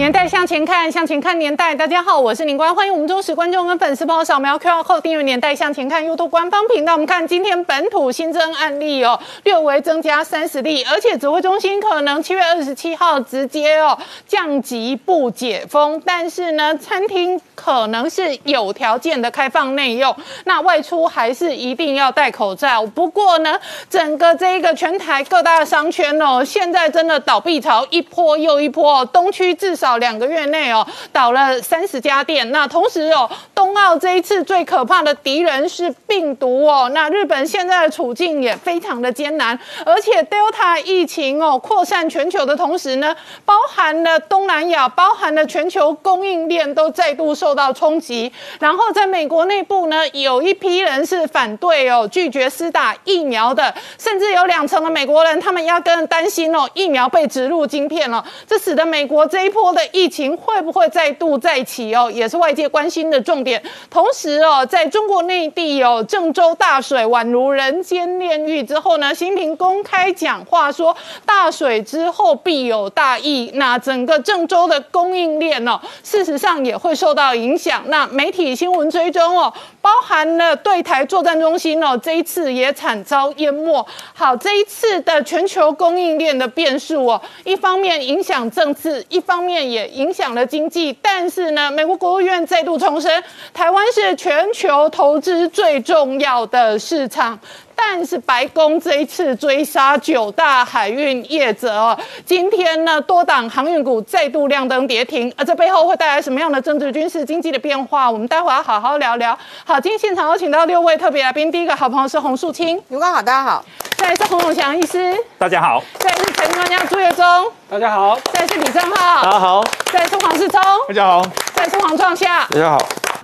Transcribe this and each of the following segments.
年代向前看，向前看年代。大家好，我是宁官，欢迎我们忠实观众跟粉丝朋友扫描 QR Code 订阅《年代向前看》YouTube 官方频道。我们看今天本土新增案例哦，略微增加三十例，而且指挥中心可能七月二十七号直接哦降级不解封，但是呢，餐厅可能是有条件的开放内用，那外出还是一定要戴口罩。不过呢，整个这一个全台各大商圈哦，现在真的倒闭潮一波又一波，东区至少。两个月内哦，倒了三十家店。那同时哦，冬奥这一次最可怕的敌人是病毒哦。那日本现在的处境也非常的艰难，而且 Delta 疫情哦扩散全球的同时呢，包含了东南亚，包含了全球供应链都再度受到冲击。然后在美国内部呢，有一批人是反对哦，拒绝施打疫苗的，甚至有两成的美国人，他们压根担心哦，疫苗被植入晶片了，这使得美国这一波的。疫情会不会再度再起哦，也是外界关心的重点。同时哦，在中国内地哦，郑州大水宛如人间炼狱之后呢，习近平公开讲话说，大水之后必有大疫。那整个郑州的供应链哦，事实上也会受到影响。那媒体新闻追踪哦，包含了对台作战中心哦，这一次也惨遭淹没。好，这一次的全球供应链的变数哦，一方面影响政治，一方面。也影响了经济，但是呢，美国国务院再度重申，台湾是全球投资最重要的市场。但是白宫这一次追杀九大海运业者哦，今天呢，多档航运股再度亮灯跌停，而这背后会带来什么样的政治、军事、经济的变化？我们待会要好好聊聊。好，今天现场有请到六位特别来宾，第一个好朋友是洪树清，刘刚好，大家好。再是洪永祥医师，大家好。再是陈专家朱月忠，大家好。再是李正浩，大家好。再是黄世聪，大家好。再是黄创夏，大家好。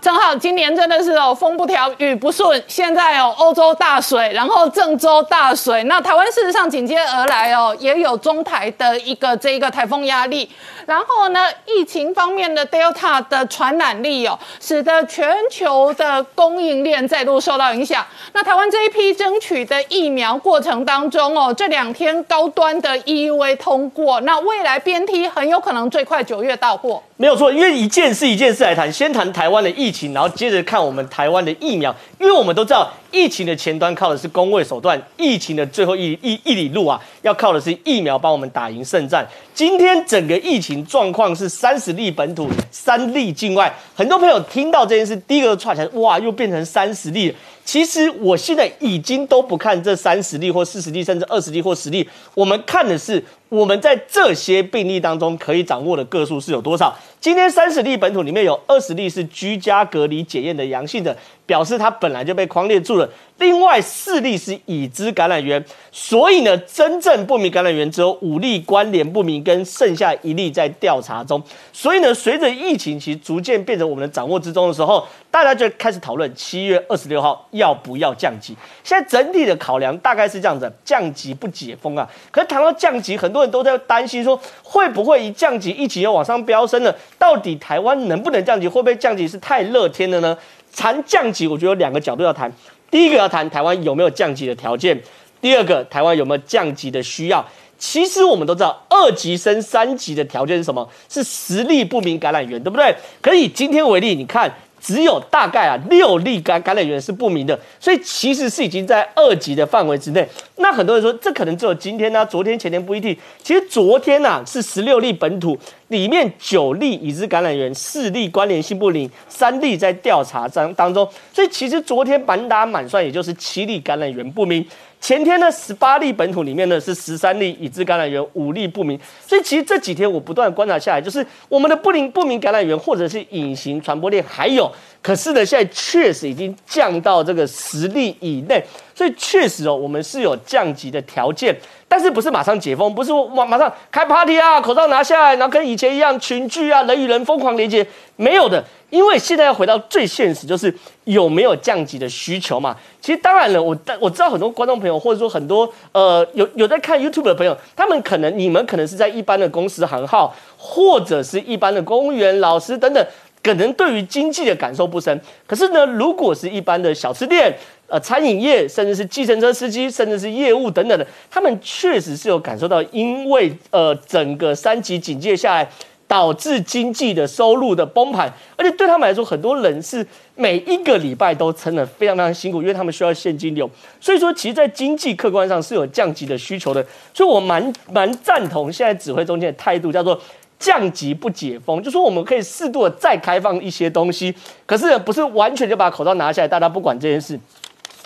正好今年真的是哦，风不调雨不顺，现在哦欧洲大水，然后郑州大水，那台湾事实上紧接而来哦，也有中台的一个这一个台风压力。然后呢，疫情方面的 Delta 的传染力哦，使得全球的供应链再度受到影响。那台湾这一批争取的疫苗过程当中哦，这两天高端的 EUA 通过，那未来边 T 很有可能最快九月到货。没有错，因为一件事一件事来谈，先谈台湾的疫情，然后接着看我们台湾的疫苗。因为我们都知道，疫情的前端靠的是工位手段，疫情的最后一一一里路啊，要靠的是疫苗帮我们打赢胜战。今天整个疫情状况是三十例本土，三例境外。很多朋友听到这件事，第一个串起来，哇，又变成三十例。其实我现在已经都不看这三十例或四十例，甚至二十例或十例，我们看的是我们在这些病例当中可以掌握的个数是有多少。今天三十例本土里面有二十例是居家隔离检验的阳性的，表示他本来就被框列住了。另外四例是已知感染源，所以呢，真正不明感染源只有五例关联不明，跟剩下一例在调查中。所以呢，随着疫情其实逐渐变成我们的掌握之中的时候，大家就开始讨论七月二十六号要不要降级。现在整体的考量大概是这样子：降级不解封啊。可是谈到降级，很多人都在担心说，会不会一降级，疫情又往上飙升了？到底台湾能不能降级？会不会降级是太乐天了呢？谈降级，我觉得有两个角度要谈。第一个要谈台湾有没有降级的条件，第二个台湾有没有降级的需要。其实我们都知道，二级升三级的条件是什么？是实力不明感染源，对不对？可以今天为例，你看。只有大概啊六例感感染源是不明的，所以其实是已经在二级的范围之内。那很多人说这可能只有今天呢，昨天前天不一定。其实昨天呐是十六例本土，里面九例已知感染源，四例关联性不明，三例在调查当当中。所以其实昨天满打满算也就是七例感染源不明。前天呢，十八例本土里面呢是十三例已知感染源，五例不明。所以其实这几天我不断观察下来，就是我们的不明不明感染源或者是隐形传播链还有，可是呢现在确实已经降到这个十例以内。所以确实哦，我们是有降级的条件，但是不是马上解封，不是马马上开 party 啊，口罩拿下来，然后跟以前一样群聚啊，人与人疯狂连接，没有的。因为现在要回到最现实，就是有没有降级的需求嘛？其实当然了，我我知道很多观众朋友，或者说很多呃有有在看 YouTube 的朋友，他们可能你们可能是在一般的公司行号，或者是一般的公务员、老师等等，可能对于经济的感受不深。可是呢，如果是一般的小吃店、呃餐饮业，甚至是计程车司机，甚至是业务等等的，他们确实是有感受到，因为呃整个三级警戒下来。导致经济的收入的崩盘，而且对他们来说，很多人是每一个礼拜都撑得非常非常辛苦，因为他们需要现金流。所以说，其实，在经济客观上是有降级的需求的。所以我蛮蛮赞同现在指挥中间的态度，叫做降级不解封，就说我们可以适度的再开放一些东西，可是不是完全就把口罩拿下来，大家不管这件事，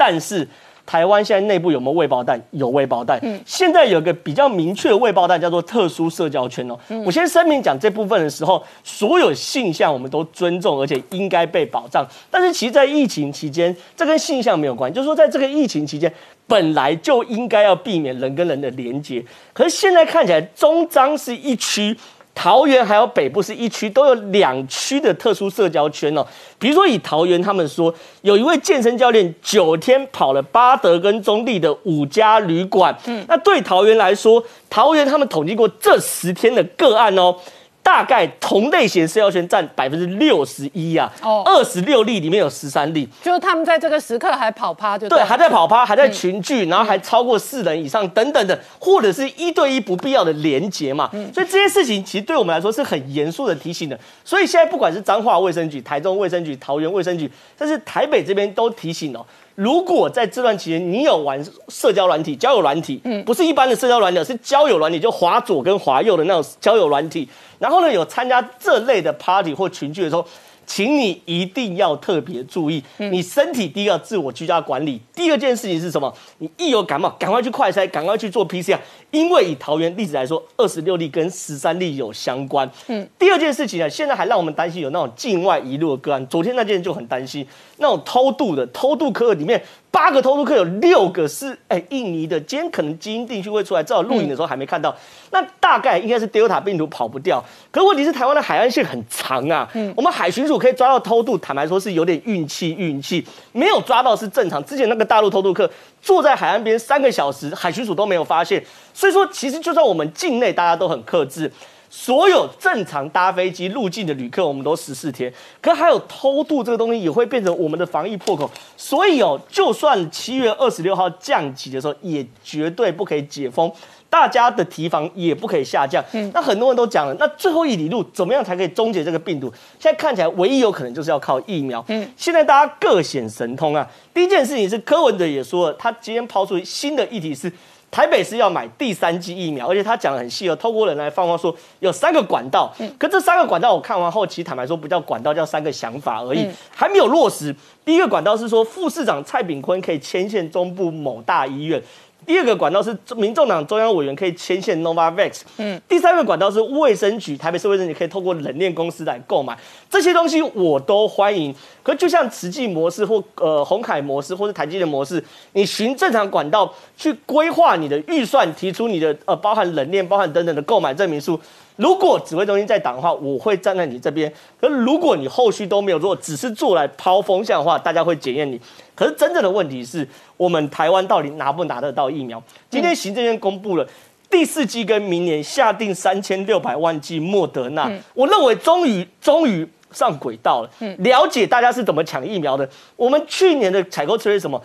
但是。台湾现在内部有没有未爆弹？有未爆弹。嗯，现在有个比较明确的未爆弹，叫做特殊社交圈哦。我先声明讲这部分的时候，所有性向我们都尊重，而且应该被保障。但是其实，在疫情期间，这跟性向没有关系，就是说，在这个疫情期间，本来就应该要避免人跟人的连接。可是现在看起来，中章是一区。桃园还有北部是一区，都有两区的特殊社交圈哦。比如说以桃园，他们说有一位健身教练九天跑了巴德跟中立的五家旅馆。嗯，那对桃园来说，桃园他们统计过这十天的个案哦。大概同类型社交圈占百分之六十一啊，哦，二十六例里面有十三例，就是他们在这个时刻还跑趴，就对，还在跑趴，还在群聚，然后还超过四人以上等等的，或者是一对一不必要的连结嘛，所以这些事情其实对我们来说是很严肃的提醒的。所以现在不管是彰化卫生局、台中卫生局、桃园卫生局，甚至台北这边都提醒哦。如果在这段期间你有玩社交软体、交友软体，嗯，不是一般的社交软体，是交友软体，就滑左跟滑右的那种交友软体，然后呢，有参加这类的 party 或群聚的时候。请你一定要特别注意，你身体第一个自我居家管理，第二件事情是什么？你一有感冒，赶快去快筛，赶快去做 PCR，因为以桃园例子来说，二十六例跟十三例有相关。嗯，第二件事情呢，现在还让我们担心有那种境外遗落的个案。昨天那件就很担心，那种偷渡的偷渡客里面。八个偷渡客有六个是哎印尼的，今天可能基因定序会出来，至少录影的时候还没看到。那大概应该是 Delta 病毒跑不掉。可问题是台湾的海岸线很长啊，嗯，我们海巡署可以抓到偷渡，坦白说是有点运气，运气没有抓到是正常。之前那个大陆偷渡客坐在海岸边三个小时，海巡署都没有发现。所以说，其实就算我们境内大家都很克制。所有正常搭飞机入境的旅客，我们都十四天。可还有偷渡这个东西，也会变成我们的防疫破口。所以哦，就算七月二十六号降级的时候，也绝对不可以解封，大家的提防也不可以下降。嗯，那很多人都讲了，那最后一里路怎么样才可以终结这个病毒？现在看起来，唯一有可能就是要靠疫苗。嗯，现在大家各显神通啊。第一件事情是柯文哲也说了，他今天抛出新的议题是。台北是要买第三剂疫苗，而且他讲的很细哦，透过人来放话说有三个管道，嗯可这三个管道我看完后，其实坦白说不叫管道，叫三个想法而已，还没有落实。第一个管道是说副市长蔡炳坤可以牵线中部某大医院。第二个管道是民众党中央委员可以牵线 Novavax，嗯，第三个管道是卫生局，台北市卫生局可以透过冷链公司来购买这些东西，我都欢迎。可就像慈济模式或呃红海模式或是台积的模式，你循正常管道去规划你的预算，提出你的呃包含冷链、包含等等的购买证明书。如果指挥中心在挡的话，我会站在你这边。可如果你后续都没有做，只是做来抛风向的话，大家会检验你。可是真正的问题是我们台湾到底拿不拿得到疫苗？今天行政院公布了第四季跟明年下定三千六百万剂莫德纳，我认为终于终于上轨道了。了解大家是怎么抢疫苗的。我们去年的采购策略什么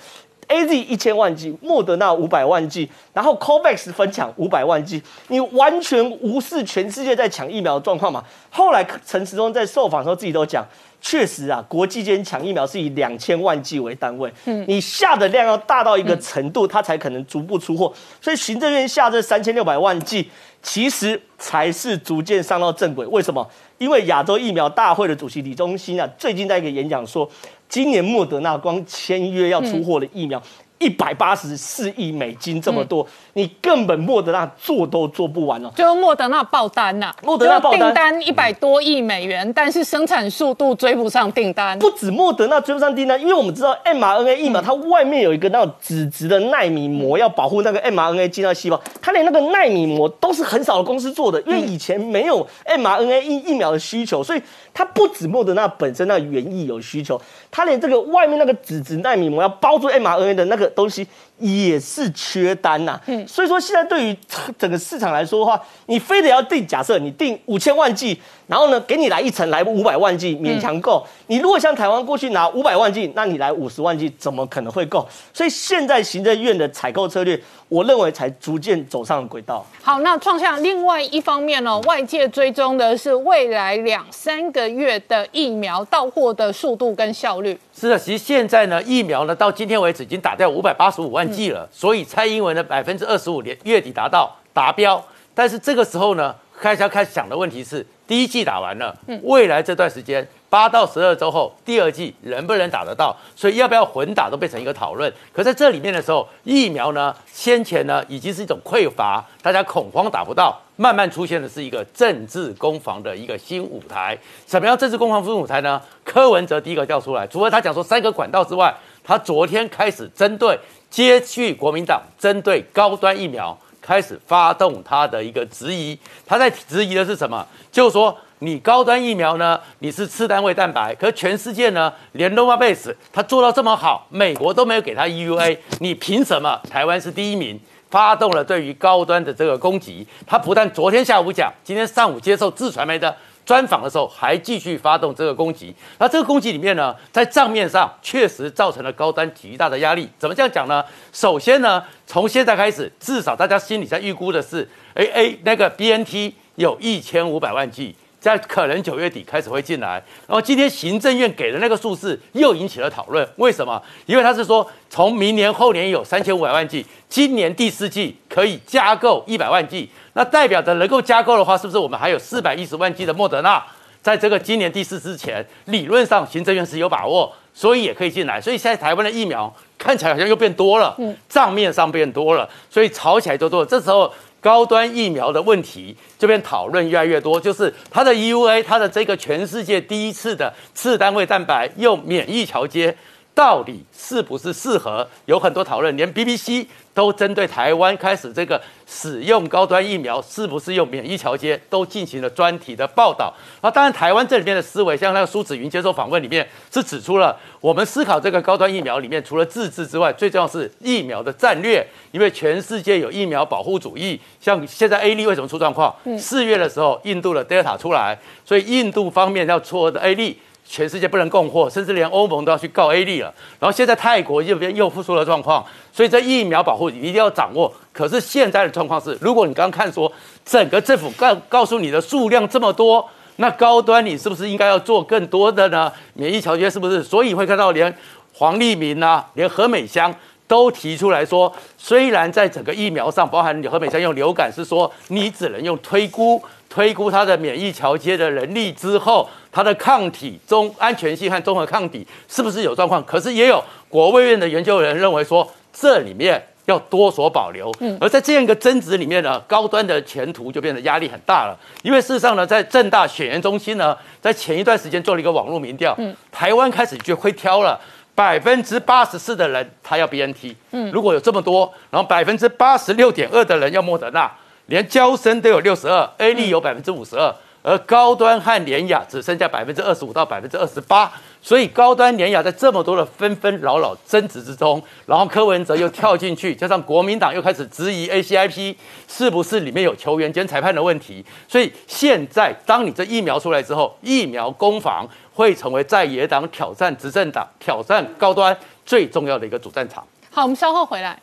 ？A Z 一千万剂，莫德纳五百万剂，然后 Covax 分抢五百万剂，你完全无视全世界在抢疫苗的状况嘛？后来陈时中在受访的时候自己都讲，确实啊，国际间抢疫苗是以两千万剂为单位，嗯，你下的量要大到一个程度，它才可能逐步出货。所以行政院下这三千六百万剂，其实才是逐渐上到正轨。为什么？因为亚洲疫苗大会的主席李中心啊，最近在一个演讲说。今年莫德纳光签约要出货的疫苗一百八十四亿美金这么多，你根本莫德纳做都做不完哦。就是莫德纳爆单呐，莫德纳爆单订单一百多亿美元，但是生产速度追不上订单。不止莫德纳追不上订单，因为我们知道 mRNA 疫苗它外面有一个那种纸质的纳米膜，要保护那个 mRNA 进到细胞，它连那个纳米膜都是很少的公司做的，因为以前没有 mRNA 疫疫苗的需求，所以它不止莫德纳本身那原意有需求，它连这个外面那个纸质纳米膜要包住 mRNA 的那个东西也是缺单呐、嗯，所以说现在对于整个市场来说的话，你非得要定，假设你定五千万剂，然后呢给你来一层来五百万剂勉强够，你如果像台湾过去拿五百万剂，那你来五十万剂怎么可能会够？所以现在行政院的采购策略，我认为才逐渐走上轨道。好，那创下另外一方面呢，外界追踪的是未来两三个月的疫苗到货的速度跟效率。是的，其实现在呢，疫苗呢到今天为止已经打掉五百八十五万剂了，所以蔡英文的百分之二十五年月底达到达标。但是这个时候呢，开始要开始想的问题是，第一季打完了，未来这段时间八到十二周后，第二季能不能打得到？所以要不要混打都变成一个讨论。可在这里面的时候，疫苗呢，先前呢已经是一种匮乏，大家恐慌打不到，慢慢出现的是一个政治攻防的一个新舞台。什么样政治攻防新舞台呢？柯文哲第一个叫出来，除了他讲说三个管道之外，他昨天开始针对接续国民党针对高端疫苗开始发动他的一个质疑。他在质疑的是什么？就是说你高端疫苗呢，你是次单位蛋白，可全世界呢，连 n o v a b a s e 它做到这么好，美国都没有给他 EUA，你凭什么台湾是第一名？发动了对于高端的这个攻击。他不但昨天下午讲，今天上午接受自传媒的专访的时候，还继续发动这个攻击。那这个攻击里面呢，在账面上确实造成了高端极大的压力。怎么这样讲呢？首先呢，从现在开始，至少大家心里在预估的是，哎哎，那个 BNT 有一千五百万剂。在可能九月底开始会进来，然后今天行政院给的那个数字又引起了讨论。为什么？因为他是说从明年后年有三千五百万剂，今年第四季可以加购一百万剂，那代表着能够加购的话，是不是我们还有四百一十万剂的莫德纳，在这个今年第四之前，理论上行政院是有把握，所以也可以进来。所以现在台湾的疫苗看起来好像又变多了，账面上变多了，所以炒起来就多了。这时候。高端疫苗的问题这边讨论越来越多，就是它的 EUA，它的这个全世界第一次的次单位蛋白用免疫桥接，到底是不是适合？有很多讨论，连 BBC 都针对台湾开始这个使用高端疫苗是不是用免疫桥接，都进行了专题的报道。那当然，台湾这里面的思维，像那个苏子云接受访问里面是指出了，我们思考这个高端疫苗里面，除了自制之外，最重要是疫苗的战略，因为全世界有疫苗保护主义。像现在 A 粒为什么出状况？四月的时候，印度的 Delta 出来，所以印度方面要出的 A 粒。全世界不能供货，甚至连欧盟都要去告 A 粒了。然后现在泰国这边又复出了状况，所以这疫苗保护你一定要掌握。可是现在的状况是，如果你刚刚看说整个政府告告诉你的数量这么多，那高端你是不是应该要做更多的呢？免疫条件是不是？所以会看到连黄立明啊，连何美香都提出来说，虽然在整个疫苗上，包含何美香用流感是说你只能用推估。推估它的免疫桥接的能力之后，它的抗体中安全性和综合抗体是不是有状况？可是也有国卫院的研究人认为说，这里面要多所保留。嗯，而在这样一个争执里面呢，高端的前途就变得压力很大了。因为事实上呢，在正大选研中心呢，在前一段时间做了一个网络民调，嗯，台湾开始就会挑了百分之八十四的人他要 BNT，嗯，如果有这么多，然后百分之八十六点二的人要莫德纳。连交生都有六十二，A 粒有百分之五十二，而高端和联雅只剩下百分之二十五到百分之二十八，所以高端联雅在这么多的纷纷扰扰争执之中，然后柯文哲又跳进去，加上国民党又开始质疑 ACIP 是不是里面有球员兼裁判的问题，所以现在当你这疫苗出来之后，疫苗攻防会成为在野党挑战执政党、挑战高端最重要的一个主战场。好，我们稍后回来。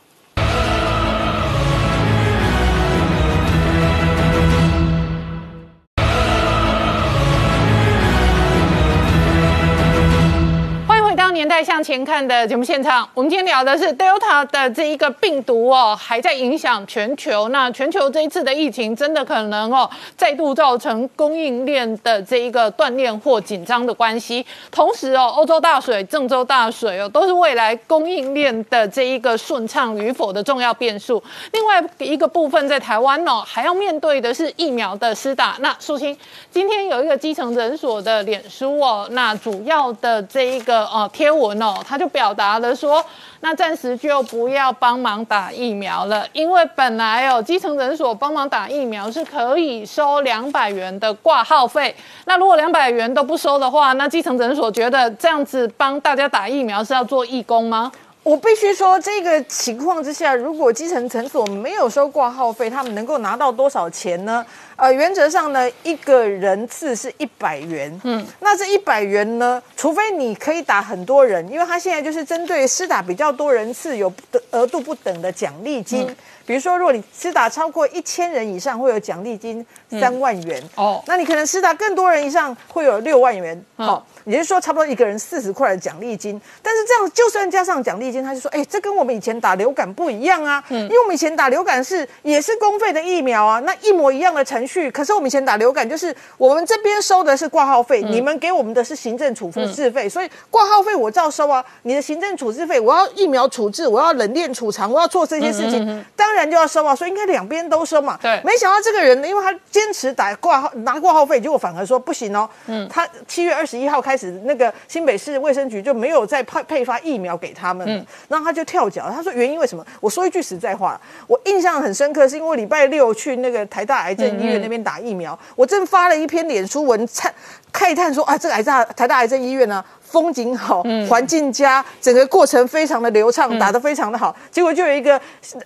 年代向前看的节目现场，我们今天聊的是 Delta 的这一个病毒哦，还在影响全球。那全球这一次的疫情，真的可能哦，再度造成供应链的这一个断裂或紧张的关系。同时哦，欧洲大水、郑州大水哦，都是未来供应链的这一个顺畅与否的重要变数。另外一个部分，在台湾哦，还要面对的是疫苗的施打。那素清今天有一个基层诊所的脸书哦，那主要的这一个呃贴文哦，他就表达了说，那暂时就不要帮忙打疫苗了，因为本来哦基层诊所帮忙打疫苗是可以收两百元的挂号费，那如果两百元都不收的话，那基层诊所觉得这样子帮大家打疫苗是要做义工吗？我必须说，这个情况之下，如果基层诊所没有收挂号费，他们能够拿到多少钱呢？呃，原则上呢，一个人次是一百元。嗯，那这一百元呢，除非你可以打很多人，因为他现在就是针对施打比较多人次有额度不等的奖励金。比如说，如果你施打超过一千人以上，会有奖励金三万元。哦，那你可能施打更多人以上，会有六万元。好。也就是说，差不多一个人四十块的奖励金，但是这样就算加上奖励金，他就说，哎，这跟我们以前打流感不一样啊，因为我们以前打流感是也是公费的疫苗啊，那一模一样的程序，可是我们以前打流感就是我们这边收的是挂号费，你们给我们的是行政处置费，所以挂号费我照收啊，你的行政处置费，我要疫苗处置，我要冷链储藏，我要做这些事情，当然就要收啊，所以应该两边都收嘛。对，没想到这个人呢，因为他坚持打挂号拿挂号费，结果反而说不行哦，嗯，他七月二十一号开始那个。新北市卫生局就没有再配配发疫苗给他们，然后他就跳脚。他说原因为什么？我说一句实在话，我印象很深刻，是因为礼拜六去那个台大癌症医院那边打疫苗，我正发了一篇脸书文灿慨叹说啊，这个癌大台大癌症医院呢。风景好，环境佳，整个过程非常的流畅，打得非常的好。结果就有一个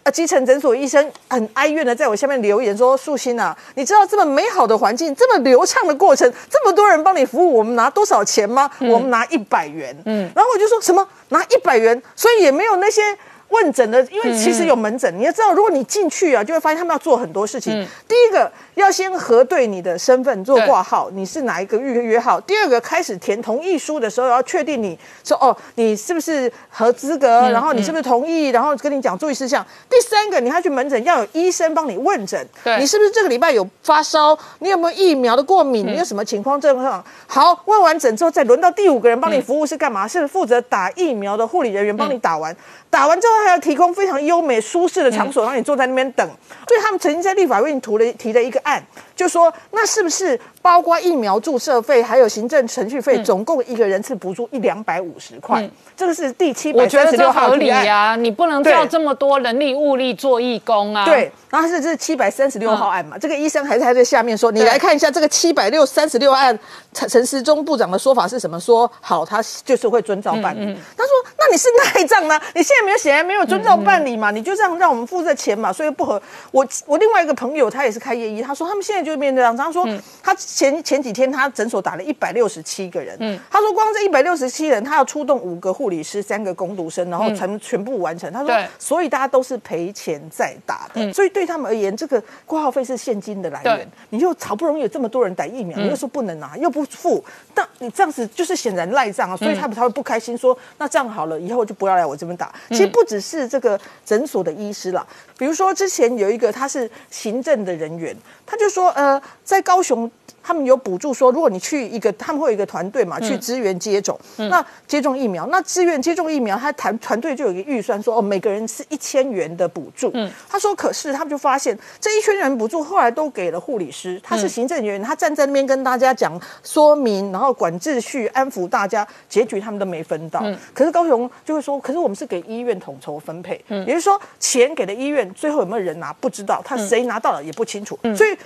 呃基层诊所医生很哀怨的在我下面留言说：“素心啊，你知道这么美好的环境，这么流畅的过程，这么多人帮你服务，我们拿多少钱吗？我们拿一百元。嗯，然后我就说什么拿一百元，所以也没有那些。”问诊的，因为其实有门诊，你要知道，如果你进去啊，就会发现他们要做很多事情。第一个要先核对你的身份，做挂号，你是哪一个预约号。第二个开始填同意书的时候，要确定你说哦，你是不是合资格，然后你是不是同意，然后跟你讲注意事项。第三个，你要去门诊，要有医生帮你问诊，你是不是这个礼拜有发烧，你有没有疫苗的过敏，你有什么情况症状？好，问完诊之后，再轮到第五个人帮你服务是干嘛？是负责打疫苗的护理人员帮你打完。打完之后还要提供非常优美舒适的场所，让你坐在那边等。所以他们曾经在立法院提了提了一个案，就说那是不是包括疫苗注射费，还有行政程序费，总共一个人次补助一两百五十块？这个是第七百三十六号合理呀，你不能叫这么多人力物力做义工啊。对，然后是这是七百三十六号案嘛？这个医生还是还在下面说，你来看一下这个七百六三十六案，陈陈时中部长的说法是什么？说好，他就是会遵照办理。他说，那你是赖账呢？你现在没有显然没有遵照办理嘛？你就这样让我们付这钱嘛？所以不合。我我另外一个朋友他也是开业医，他说他们现在就是面对这样。他说他前前几天他诊所打了一百六十七个人，嗯，他说光这一百六十七人，他要出动五个护。理师三个工读生，然后全全部完成。他说，所以大家都是赔钱在打的，所以对他们而言，这个挂号费是现金的来源。你又好不容易有这么多人打疫苗，你又说不能拿，又不付，但你这样子就是显然赖账啊，所以他们才会不开心，说那这样好了，以后就不要来我这边打。其实不只是这个诊所的医师啦，比如说之前有一个他是行政的人员，他就说，呃，在高雄。他们有补助，说如果你去一个，他们会有一个团队嘛，去支援接种，那接种疫苗，那支援接种疫苗，他团团队就有一个预算，说哦，每个人是一千元的补助。嗯，他说，可是他们就发现这一千元补助后来都给了护理师，他是行政人员，他站在那边跟大家讲说明，然后管秩序，安抚大家，结局他们都没分到。嗯，可是高雄就会说，可是我们是给医院统筹分配，嗯，也就是说钱给了医院，最后有没有人拿不知道，他谁拿到了也不清楚，所以。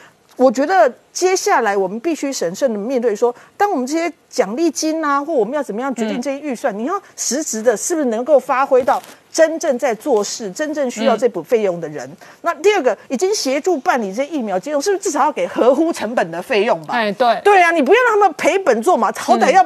我觉得接下来我们必须审慎的面对，说，当我们这些奖励金啊，或我们要怎么样决定这些预算，你要实质的，是不是能够发挥到真正在做事、真正需要这笔费用的人？那第二个，已经协助办理这些疫苗接种，是不是至少要给合乎成本的费用吧？哎，对，对啊，你不要让他们赔本做嘛，好歹要。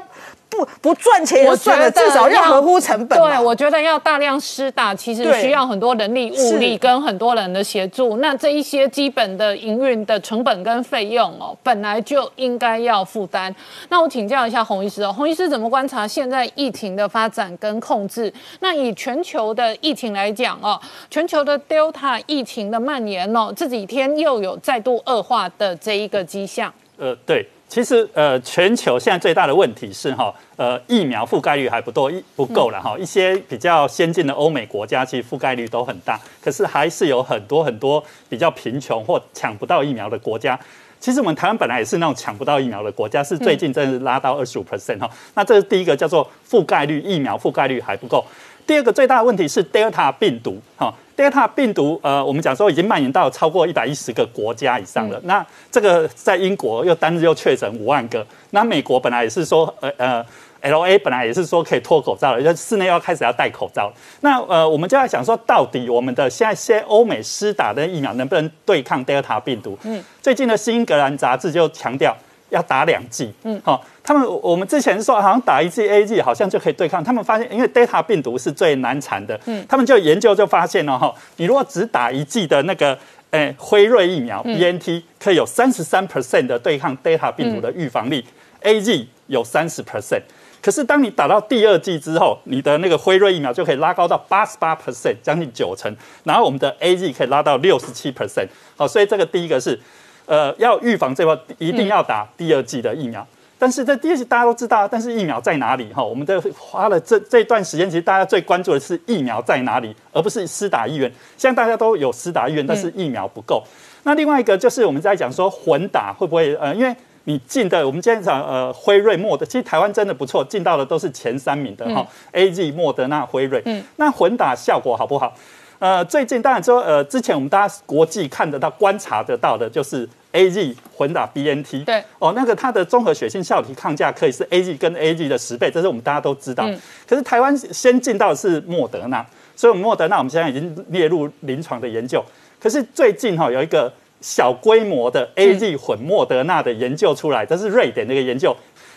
不不赚钱也算了，至少要合乎成本。对，我觉得要大量施打，其实需要很多人力、物力跟很多人的协助。那这一些基本的营运的成本跟费用哦，本来就应该要负担。那我请教一下洪医师哦，洪医师怎么观察现在疫情的发展跟控制？那以全球的疫情来讲哦，全球的 Delta 疫情的蔓延哦，这几天又有再度恶化的这一个迹象。呃，对。其实，呃，全球现在最大的问题是哈，呃，疫苗覆盖率还不多，一不够了哈。一些比较先进的欧美国家，其实覆盖率都很大，可是还是有很多很多比较贫穷或抢不到疫苗的国家。其实我们台湾本来也是那种抢不到疫苗的国家，是最近真的拉到二十五 percent 哈。那这是第一个叫做覆盖率，疫苗覆盖率还不够。第二个最大的问题是 Delta 病毒哈。Delta 病毒，呃，我们讲说已经蔓延到超过一百一十个国家以上了。那这个在英国又单日又确诊五万个。那美国本来也是说，呃呃，L A 本来也是说可以脱口罩了，就室内要开始要戴口罩。那呃，我们就在想说，到底我们的现在些欧美施打的疫苗能不能对抗 Delta 病毒？嗯，最近的《新英格兰杂志》就强调。要打两剂，嗯，好，他们我们之前说好像打一剂 A G 好像就可以对抗，他们发现因为 Delta 病毒是最难缠的，嗯，他们就研究就发现了哈，你如果只打一剂的那个，诶，辉瑞疫苗 B N T 可以有三十三 percent 的对抗 Delta 病毒的预防力，A G 有三十 percent，可是当你打到第二剂之后，你的那个辉瑞疫苗就可以拉高到八十八 percent，将近九成，然后我们的 A G 可以拉到六十七 percent，好，所以这个第一个是。呃，要预防这块，一定要打第二剂的疫苗。但是这第二剂大家都知道，但是疫苗在哪里？哈，我们的花了这这段时间，其实大家最关注的是疫苗在哪里，而不是施打意愿。现在大家都有施打意愿，但是疫苗不够。那另外一个就是我们在讲说混打会不会？呃，因为你进的，我们今天讲呃辉瑞、莫德，其实台湾真的不错，进到的都是前三名的哈，A、G、莫德纳、辉瑞。嗯，那混打效果好不好？呃，最近当然说，呃，之前我们大家国际看得到、观察得到的，就是 A Z 混打 B N T。对。哦，那个它的综合血清效体抗价可以是 A Z 跟 A Z 的十倍，这是我们大家都知道。嗯。可是台湾先进到的是莫德纳，所以我们莫德纳我们现在已经列入临床的研究。可是最近哈有一个小规模的 A Z 混莫德纳的研究出来，这是瑞典的一个研究，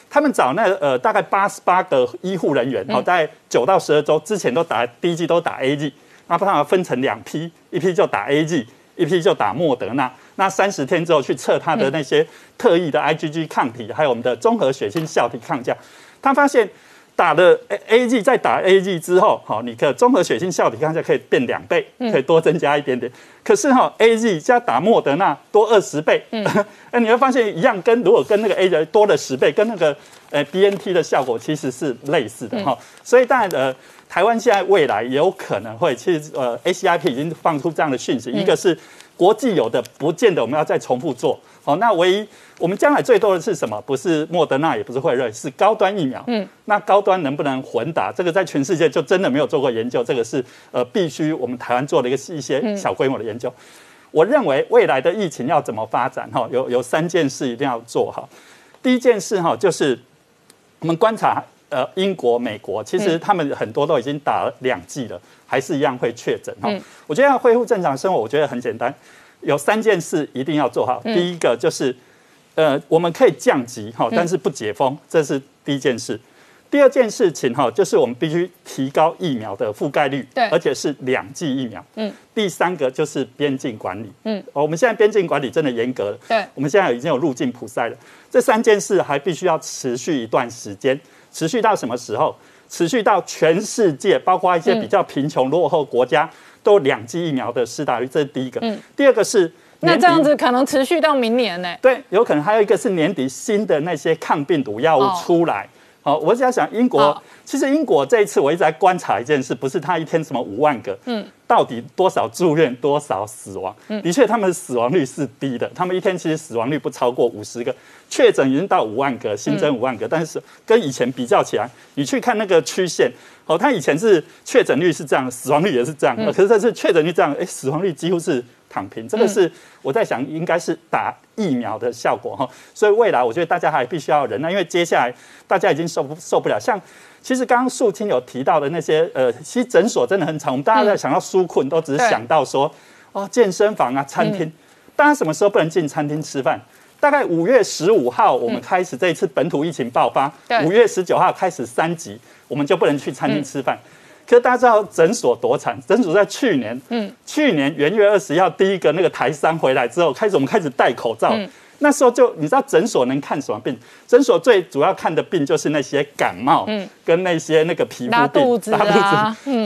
他们找那呃大概八十八个医护人员，哦，在九到十二周之前都打第一剂都打 A G。那把它分成两批，一批就打 A G，一批就打莫德纳。那三十天之后去测它的那些特异的 I G G 抗体，还有我们的综合血清效体抗价。他发现打了 A A G 再打 A G 之后，好，你的综合血清效体抗价可以变两倍，可以多增加一点点。可是哈，A G 加打莫德纳多二十倍，哎，你会发现一样，跟如果跟那个 A G 多了十倍，跟那个呃 B N T 的效果其实是类似的哈。所以当然呃。台湾现在未来有可能会，其实呃，ACIP 已经放出这样的讯息，一个是国际有的，不见得我们要再重复做。好，那唯一我们将来最多的是什么？不是莫德纳，也不是惠瑞，是高端疫苗。嗯，那高端能不能混打？这个在全世界就真的没有做过研究，这个是呃必须我们台湾做的一个一些小规模的研究。我认为未来的疫情要怎么发展？哈，有有三件事一定要做哈。第一件事哈，就是我们观察。呃，英国、美国其实他们很多都已经打了两剂了，还是一样会确诊哈。我觉得要恢复正常生活，我觉得很简单，有三件事一定要做好。第一个就是，呃，我们可以降级哈，但是不解封，这是第一件事。第二件事情哈，就是我们必须提高疫苗的覆盖率，对，而且是两剂疫苗。嗯。第三个就是边境管理。嗯。我们现在边境管理真的严格了。对。我们现在已经有入境普筛了，这三件事还必须要持续一段时间。持续到什么时候？持续到全世界，包括一些比较贫穷落后国家，都两剂疫苗的施打率，这是第一个。嗯，第二个是，那这样子可能持续到明年呢？对，有可能还有一个是年底新的那些抗病毒药物出来。好，我只要想英国。其实英国这一次我一直在观察一件事，不是他一天什么五万个，嗯，到底多少住院，多少死亡？嗯，的确他们的死亡率是低的，他们一天其实死亡率不超过五十个，确诊已经到五万个，新增五万个，但是跟以前比较起来，你去看那个曲线，哦，他以前是确诊率是这样，死亡率也是这样，可是这次确诊率这样，哎，死亡率几乎是。躺平，这个是我在想，应该是打疫苗的效果哈。所以未来我觉得大家还必须要忍耐，因为接下来大家已经受不受不了。像其实刚刚素清有提到的那些，呃，其实诊所真的很惨。我们大家在想到纾困，都只是想到说，哦，健身房啊，餐厅，大家什么时候不能进餐厅吃饭？大概五月十五号我们开始这一次本土疫情爆发，五、月十九号开始三级，我们就不能去餐厅吃饭。可是大家知道诊所多惨，诊所在去年，嗯，去年元月二十号第一个那个台商回来之后，开始我们开始戴口罩。那时候就你知道诊所能看什么病？诊所最主要看的病就是那些感冒，嗯，跟那些那个皮肤病、拉肚子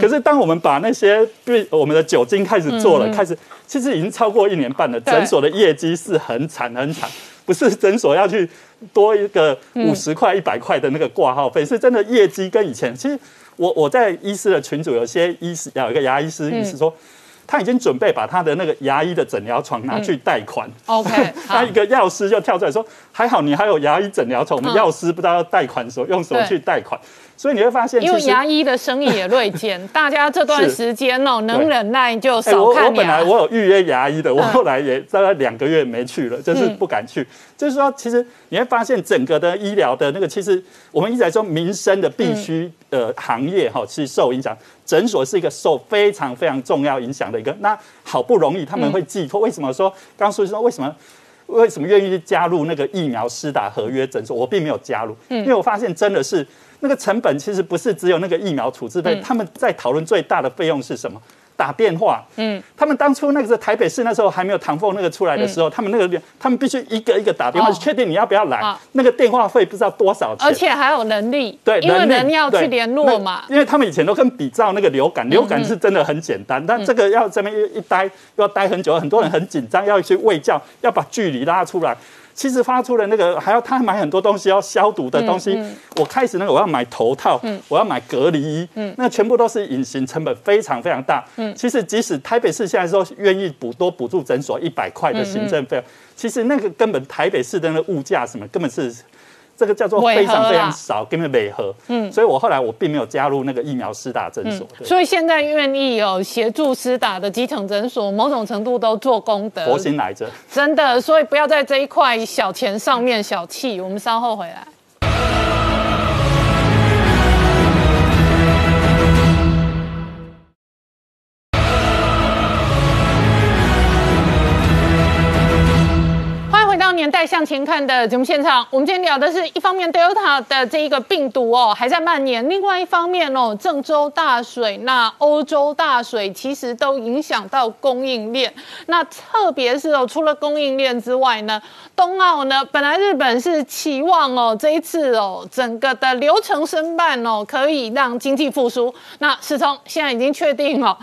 可是当我们把那些病，我们的酒精开始做了，开始其实已经超过一年半了，对。诊所的业绩是很惨很惨，不是诊所要去多一个嗯。五十块、一百块的那个挂号费，是真的业绩跟以前。其实我我在医师的群组，有些医师有一个牙医师，医师说。他已经准备把他的那个牙医的诊疗床拿去贷款。OK，他一个药师就跳出来说：“还好你还有牙医诊疗床，我们嗯药师不知道要贷款的时候用什么去贷款。”所以你会发现，因为牙医的生意也锐减，大家这段是时间哦，能忍耐就 哎，少看我我本来。我有预约牙医的，我嗯后来也大概两个月没去了，就是不敢去。就是说，其实你会发现整个的医疗的那个，其实我们一直在说民生的必须呃行业哈，是受影响。诊所是一个受非常非常重要影响的一个。那好不容易他们会寄托，为什么说刚刚说说为什么？为什么愿意加入那个疫苗施打合约诊所？我并没有加入，因为我发现真的是那个成本其实不是只有那个疫苗处置费，他们在讨论最大的费用是什么？打电话，嗯，他们当初那个是台北市那时候还没有唐凤那个出来的时候，他们那个他们必须一个一个打电话，哦。确定你要不要来啊，那个电话费不知道多少钱，而且还有能力，对，因为人要去联络嘛。因为他们以前都跟比照那个流感，流感是真的很简单，但这个要这边一一待要待很久，很多人很紧张，要去喂教，要把距离拉出来。其实发出的那个还要他买很多东西要消毒的东西，我开始那个我要买头套，我要买隔离衣，那全部都是隐形成本非常非常大。其实即使台北市现在说愿意补多补助诊所一百块的行政费用，其实那个根本台北市的那个物价什么根本是。这个叫做非常非常少，根本没合。嗯，所以我后来我并没有加入那个疫苗施打诊所。对所以现在愿意有协助施打的基层诊所，某种程度都做功德，佛心来着。真的。所以不要在这一块小钱上面小气。我们稍后回来。年代向前看的节目现场。我们今天聊的是一方面 Delta 的这一个病毒哦还在蔓延，另外一方面哦郑州大水、那欧洲大水其实都影响到供应链。那特别是哦除了供应链之外呢，冬奥呢本来日本是期望哦这一次哦整个的流程申办哦可以让经济复苏。那世聪现在已经确定哦，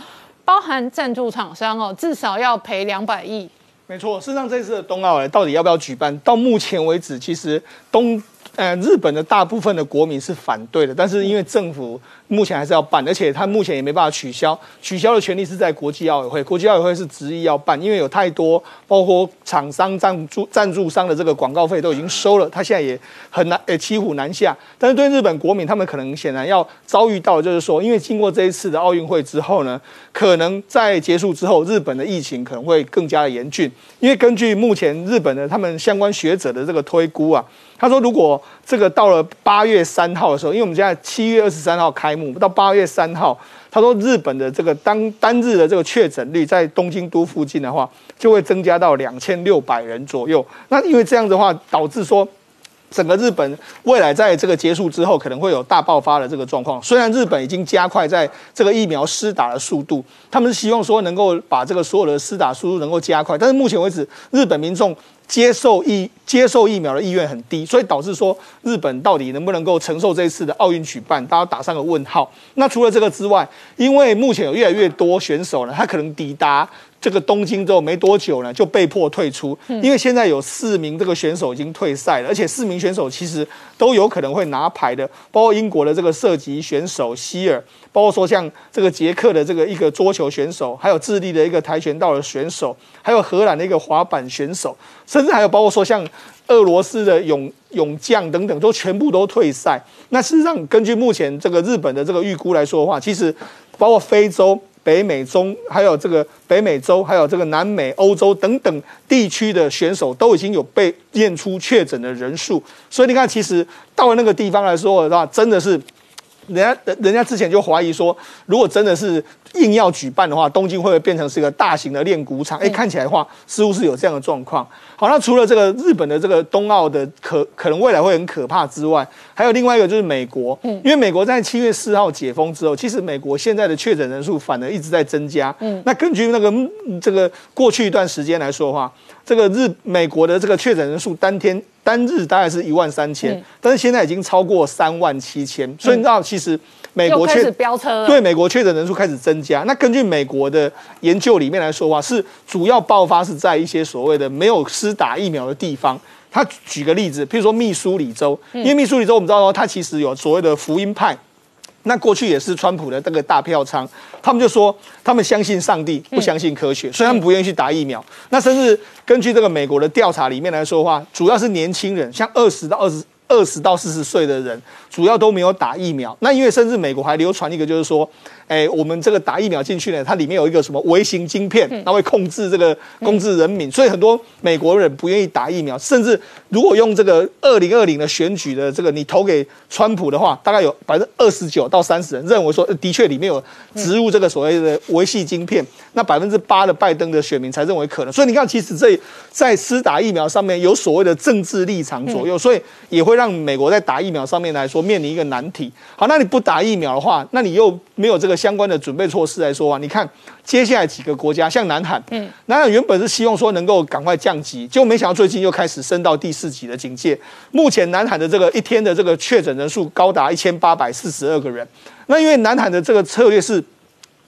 包含赞助厂商哦至少要赔两百亿。没错，事实上这次的冬奥到底要不要举办？到目前为止，其实东呃日本的大部分的国民是反对的，但是因为政府目前还是要办，而且他目前也没办法取消，取消的权利是在国际奥委会，国际奥委会是执意要办，因为有太多包括厂商赞助赞助商的这个广告费都已经收了，他现在也很难呃骑虎难下。但是对日本国民，他们可能显然要遭遇到，就是说，因为经过这一次的奥运会之后呢，可能在结束之后，日本的疫情可能会更加的严峻。因为根据目前日本的他们相关学者的这个推估啊，他说如果这个到了八月三号的时候，因为我们现在七月二十三号开到八月三号，他说日本的这个当单日的这个确诊率在东京都附近的话，就会增加到两千六百人左右。那因为这样的话，导致说。整个日本未来在这个结束之后，可能会有大爆发的这个状况。虽然日本已经加快在这个疫苗施打的速度，他们是希望说能够把这个所有的施打速度能够加快，但是目前为止，日本民众接受疫接受疫苗的意愿很低，所以导致说日本到底能不能够承受这一次的奥运举办，大家打上个问号。那除了这个之外，因为目前有越来越多选手呢，他可能抵达。这个东京之后没多久呢，就被迫退出，因为现在有四名这个选手已经退赛了，而且四名选手其实都有可能会拿牌的，包括英国的这个射击选手希尔，包括说像这个捷克的这个一个桌球选手，还有智利的一个跆拳道的选手，还有荷兰的一个滑板选手，甚至还有包括说像俄罗斯的勇勇将等等，都全部都退赛。那事实上，根据目前这个日本的这个预估来说的话，其实包括非洲。北美中还有这个北美洲，还有这个南美、欧洲等等地区的选手都已经有被验出确诊的人数，所以你看，其实到了那个地方来说的话，真的是人家人家之前就怀疑说，如果真的是硬要举办的话，东京会不会变成是一个大型的练鼓场？哎，看起来的话，似乎是有这样的状况。好，那除了这个日本的这个冬奥的可可能未来会很可怕之外，还有另外一个就是美国，嗯因为美国在七月四号解封之后，其实美国现在的确诊人数反而一直在增加。嗯，那根据那个这个过去一段时间来说的话，这个日美国的这个确诊人数当天。单日大概是一万三千，但是现在已经超过三万七千，所以你知道其实美国确飙车，对美国确诊人数开始增加。那根据美国的研究里面来说的话，是主要爆发是在一些所谓的没有施打疫苗的地方。他举个例子，譬如说密苏里州，因为密苏里州我们知道哦，它其实有所谓的福音派。那过去也是川普的这个大票仓，他们就说他们相信上帝，不相信科学，所以他们不愿意去打疫苗。那甚至根据这个美国的调查里面来说的话，主要是年轻人，像二十到二十二十到四十岁的人，主要都没有打疫苗。那因为甚至美国还流传一个就是说。哎，我们这个打疫苗进去呢，它里面有一个什么微型晶片，它会控制这个控制人民，所以很多美国人不愿意打疫苗，甚至如果用这个二零二零的选举的这个你投给川普的话，大概有百分之二十九到三十人认为说，的确里面有植入这个所谓的微系晶片，那百分之八的拜登的选民才认为可能。所以你看，其实这在施打疫苗上面有所谓的政治立场左右，所以也会让美国在打疫苗上面来说面临一个难题。好，那你不打疫苗的话，那你又没有这个。相关的准备措施来说啊，你看接下来几个国家，像南韩，嗯，南韩原本是希望说能够赶快降级，结果没想到最近又开始升到第四级的警戒。目前南韩的这个一天的这个确诊人数高达一千八百四十二个人。那因为南韩的这个策略是。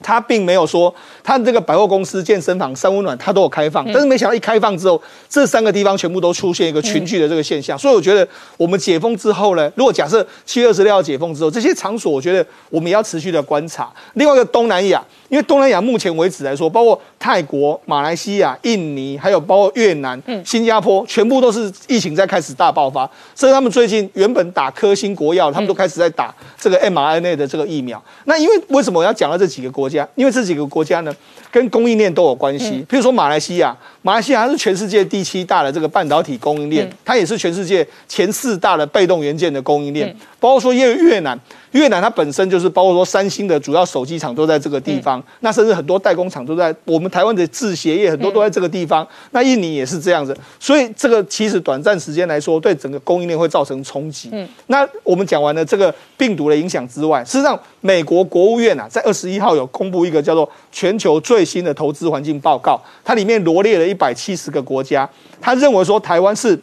他并没有说，他这个百货公司、健身房、三温暖，他都有开放，但是没想到一开放之后，这三个地方全部都出现一个群聚的这个现象。所以我觉得，我们解封之后呢，如果假设七月二十六号解封之后，这些场所，我觉得我们也要持续的观察。另外一个东南亚。因为东南亚目前为止来说，包括泰国、马来西亚、印尼，还有包括越南、新加坡，全部都是疫情在开始大爆发。所以他们最近原本打科兴国药，他们都开始在打这个 mRNA 的这个疫苗。那因为为什么我要讲到这几个国家？因为这几个国家呢，跟供应链都有关系。譬如说马来西亚，马来西亚它是全世界第七大的这个半导体供应链，它也是全世界前四大的被动元件的供应链。包括说越越南。越南它本身就是包括说三星的主要手机厂都在这个地方，那甚至很多代工厂都在我们台湾的制鞋业很多都在这个地方，那印尼也是这样子，所以这个其实短暂时间来说对整个供应链会造成冲击。嗯，那我们讲完了这个病毒的影响之外，事实上美国国务院啊在二十一号有公布一个叫做全球最新的投资环境报告，它里面罗列了一百七十个国家，他认为说台湾是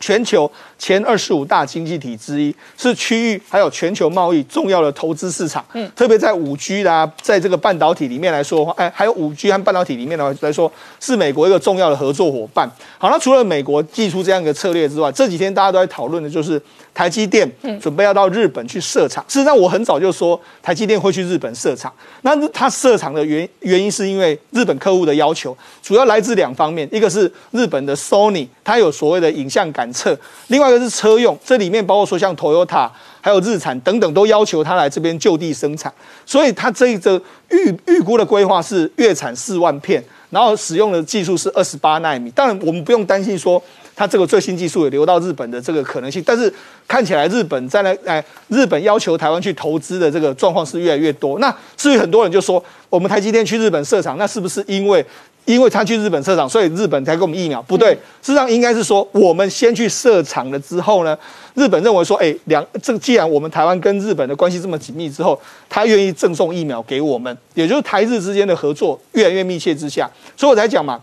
全球。前二十五大经济体之一，是区域还有全球贸易重要的投资市场。嗯，特别在五 G 啦，在这个半导体里面来说的话，哎，还有五 G 和半导体里面的话来说，是美国一个重要的合作伙伴。好，那除了美国寄出这样一个策略之外，这几天大家都在讨论的就是台积电准备要到日本去设厂。事实上，我很早就说台积电会去日本设厂。那它设厂的原原因是因为日本客户的要求，主要来自两方面，一个是日本的 Sony，它有所谓的影像感测，另外。这个是车用，这里面包括说像 Toyota，还有日产等等，都要求他来这边就地生产，所以他这一个预预估的规划是月产四万片，然后使用的技术是二十八纳米。当然，我们不用担心说它这个最新技术也流到日本的这个可能性，但是看起来日本在那哎，日本要求台湾去投资的这个状况是越来越多。那至于很多人就说，我们台积电去日本设厂，那是不是因为？因为他去日本设厂，所以日本才给我们疫苗。不对，事实上应该是说，我们先去设厂了之后呢，日本认为说，哎，两这既然我们台湾跟日本的关系这么紧密之后，他愿意赠送疫苗给我们，也就是台日之间的合作越来越密切之下，所以我才讲嘛，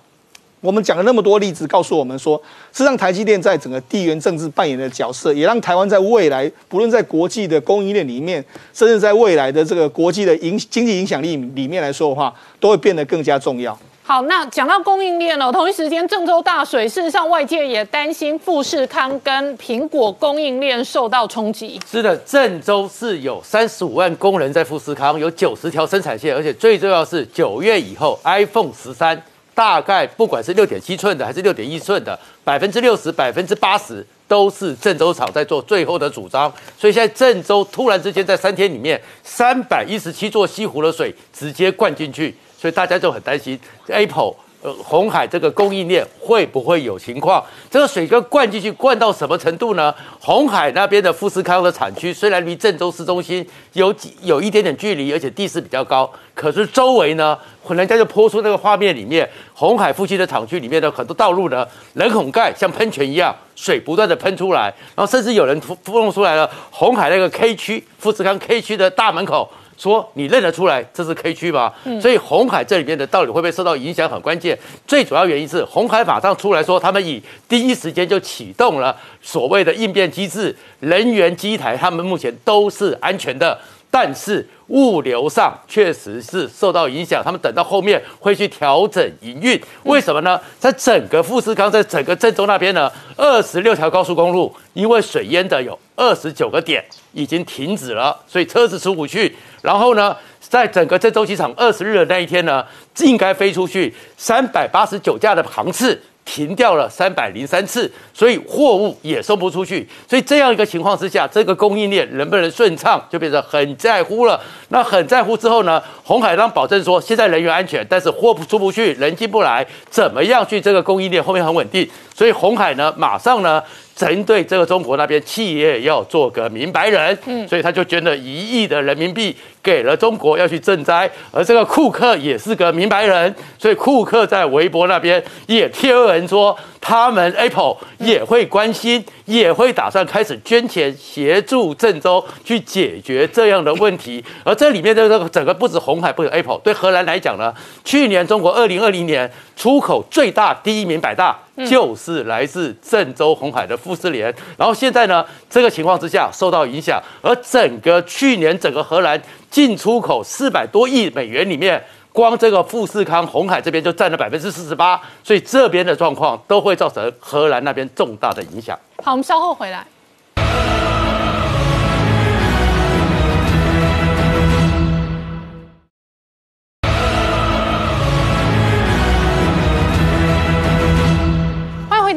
我们讲了那么多例子，告诉我们说，实际上台积电在整个地缘政治扮演的角色，也让台湾在未来不论在国际的供应链里面，甚至在未来的这个国际的影经济影响力里面来说的话，都会变得更加重要。好，那讲到供应链了，同一时间郑州大水，事实上外界也担心富士康跟苹果供应链受到冲击。是的，郑州是有三十五万工人在富士康，有九十条生产线，而且最重要是九月以后，iPhone 十三大概不管是六点七寸的还是六点一寸的，百分之六十、百分之八十都是郑州厂在做最后的组装。所以现在郑州突然之间在三天里面，三百一十七座西湖的水直接灌进去。所以大家就很担心，Apple 呃，红海这个供应链会不会有情况？这个水跟灌进去，灌到什么程度呢？红海那边的富士康的产区虽然离郑州市中心有几有一点点距离，而且地势比较高，可是周围呢，人家就泼出那个画面里面，红海附近的厂区里面的很多道路呢，冷孔盖像喷泉一样，水不断的喷出来，然后甚至有人弄出来了红海那个 K 区富士康 K 区的大门口。说你认得出来这是 K 区吗？所以红海这里面的到底会不会受到影响很关键。最主要原因是红海马上出来说，他们以第一时间就启动了所谓的应变机制，人员机台他们目前都是安全的，但是物流上确实是受到影响。他们等到后面会去调整营运，为什么呢？在整个富士康，在整个郑州那边呢，二十六条高速公路因为水淹的有二十九个点已经停止了，所以车子出不去。然后呢，在整个郑州机场二十日的那一天呢，应该飞出去三百八十九架的航次，停掉了三百零三次，所以货物也送不出去。所以这样一个情况之下，这个供应链能不能顺畅，就变得很在乎了。那很在乎之后呢，红海当保证说现在人员安全，但是货不出不去，人进不来，怎么样去这个供应链后面很稳定？所以红海呢，马上呢。针对这个中国那边企业要做个明白人，嗯，所以他就捐了一亿的人民币给了中国要去赈灾，而这个库克也是个明白人，所以库克在微博那边也贴文说，他们 Apple 也会关心，也会打算开始捐钱协助郑州去解决这样的问题。而这里面的这个整个不止红海，不止 Apple，对荷兰来讲呢，去年中国二零二零年出口最大第一名百大。就是来自郑州红海的富士联，然后现在呢，这个情况之下受到影响，而整个去年整个荷兰进出口四百多亿美元里面，光这个富士康红海这边就占了百分之四十八，所以这边的状况都会造成荷兰那边重大的影响。好，我们稍后回来。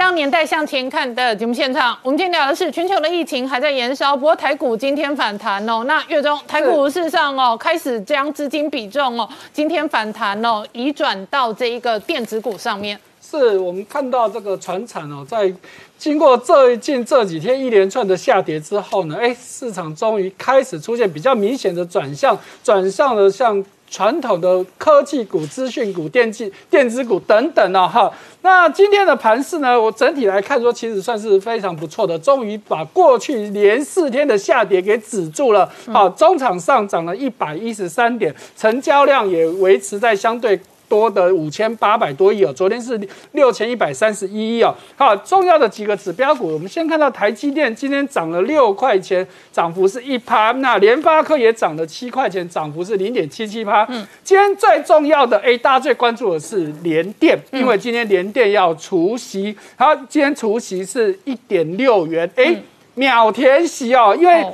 当年代向前看的节目现场，我们今天聊的是全球的疫情还在延烧，不过台股今天反弹哦。那月中台股事实上哦，开始将资金比重哦，今天反弹哦，移转到这一个电子股上面。是我们看到这个船产哦，在经过最近这几天一连串的下跌之后呢，哎，市场终于开始出现比较明显的转向，转向了像。传统的科技股、资讯股、电器、电子股等等呢，哈。那今天的盘势呢，我整体来看说，其实算是非常不错的，终于把过去连四天的下跌给止住了。好，中场上涨了一百一十三点，成交量也维持在相对。多的五千八百多亿哦，昨天是六千一百三十一亿哦。好，重要的几个指标股，我们先看到台积电今天涨了六块钱，涨幅是一趴。那联发科也涨了七块钱，涨幅是零点七七趴。嗯，今天最重要的，哎，大家最关注的是联电，因为今天联电要除息，它，今天除息是一点六元，哎，秒填息哦，因为。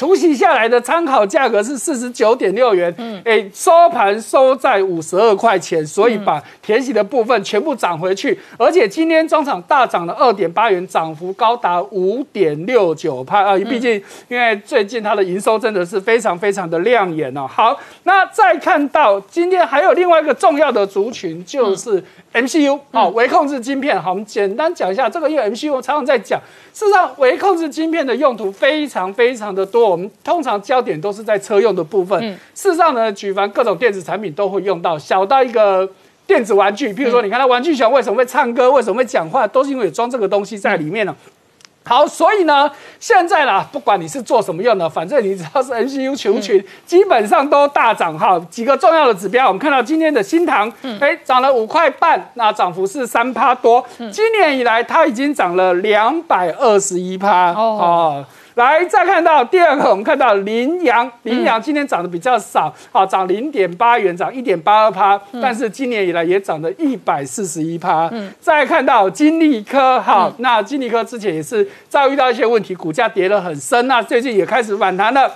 除息下来的参考价格是四十九点六元，嗯，哎，收盘收在五十二块钱，所以把填息的部分全部涨回去，而且今天中场大涨了二点八元，涨幅高达五点六九派啊！毕竟因为最近它的营收真的是非常非常的亮眼哦。好，那再看到今天还有另外一个重要的族群，就是 MCU 哦，微控制晶片。好，我们简单讲一下这个，因为 MCU 常常在讲。事实上，微控制晶片的用途非常非常的多。我们通常焦点都是在车用的部分。事实上呢，举凡各种电子产品都会用到，小到一个电子玩具，譬如说，你看到玩具熊为什么会唱歌，为什么会讲话，都是因为有装这个东西在里面呢。好，所以呢，现在啦，不管你是做什么用的，反正你只要是 NCU 群群，基本上都大涨哈。几个重要的指标，我们看到今天的新塘，哎，涨了五块半，那涨幅是三趴多。今年以来，它已经涨了两百二十一趴哦。来，再看到第二个，我们看到羚羊，羚羊今天涨得比较少，好，涨零点八元，涨一点八二趴，但是今年以来也涨了一百四十一趴。嗯，再看到金利科，好，那金利科之前也是遭遇到一些问题，股价跌得很深，那最近也开始反弹了。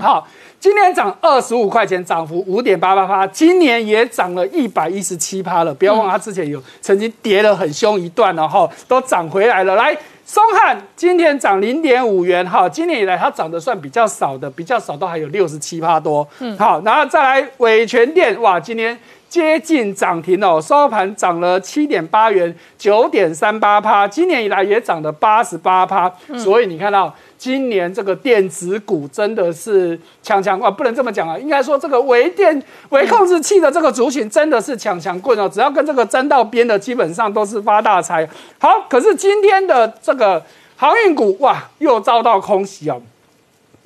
好，今年涨二十五块钱，涨幅五点八八趴，今年也涨了一百一十七趴了。不要忘，它之前有曾经跌了很凶一段，然后都涨回来了。来。松汉今天涨零点五元，哈，今年以来它涨得算比较少的，比较少都还有六十七趴多，嗯，好，然后再来伟全店，哇，今天接近涨停哦，收盘涨了七点八元，九点三八趴，今年以来也涨了八十八趴，所以你看到。今年这个电子股真的是强强啊，不能这么讲啊，应该说这个微电微控制器的这个族群真的是强强棍哦，只要跟这个沾到边的，基本上都是发大财。好，可是今天的这个航运股哇，又遭到空袭哦。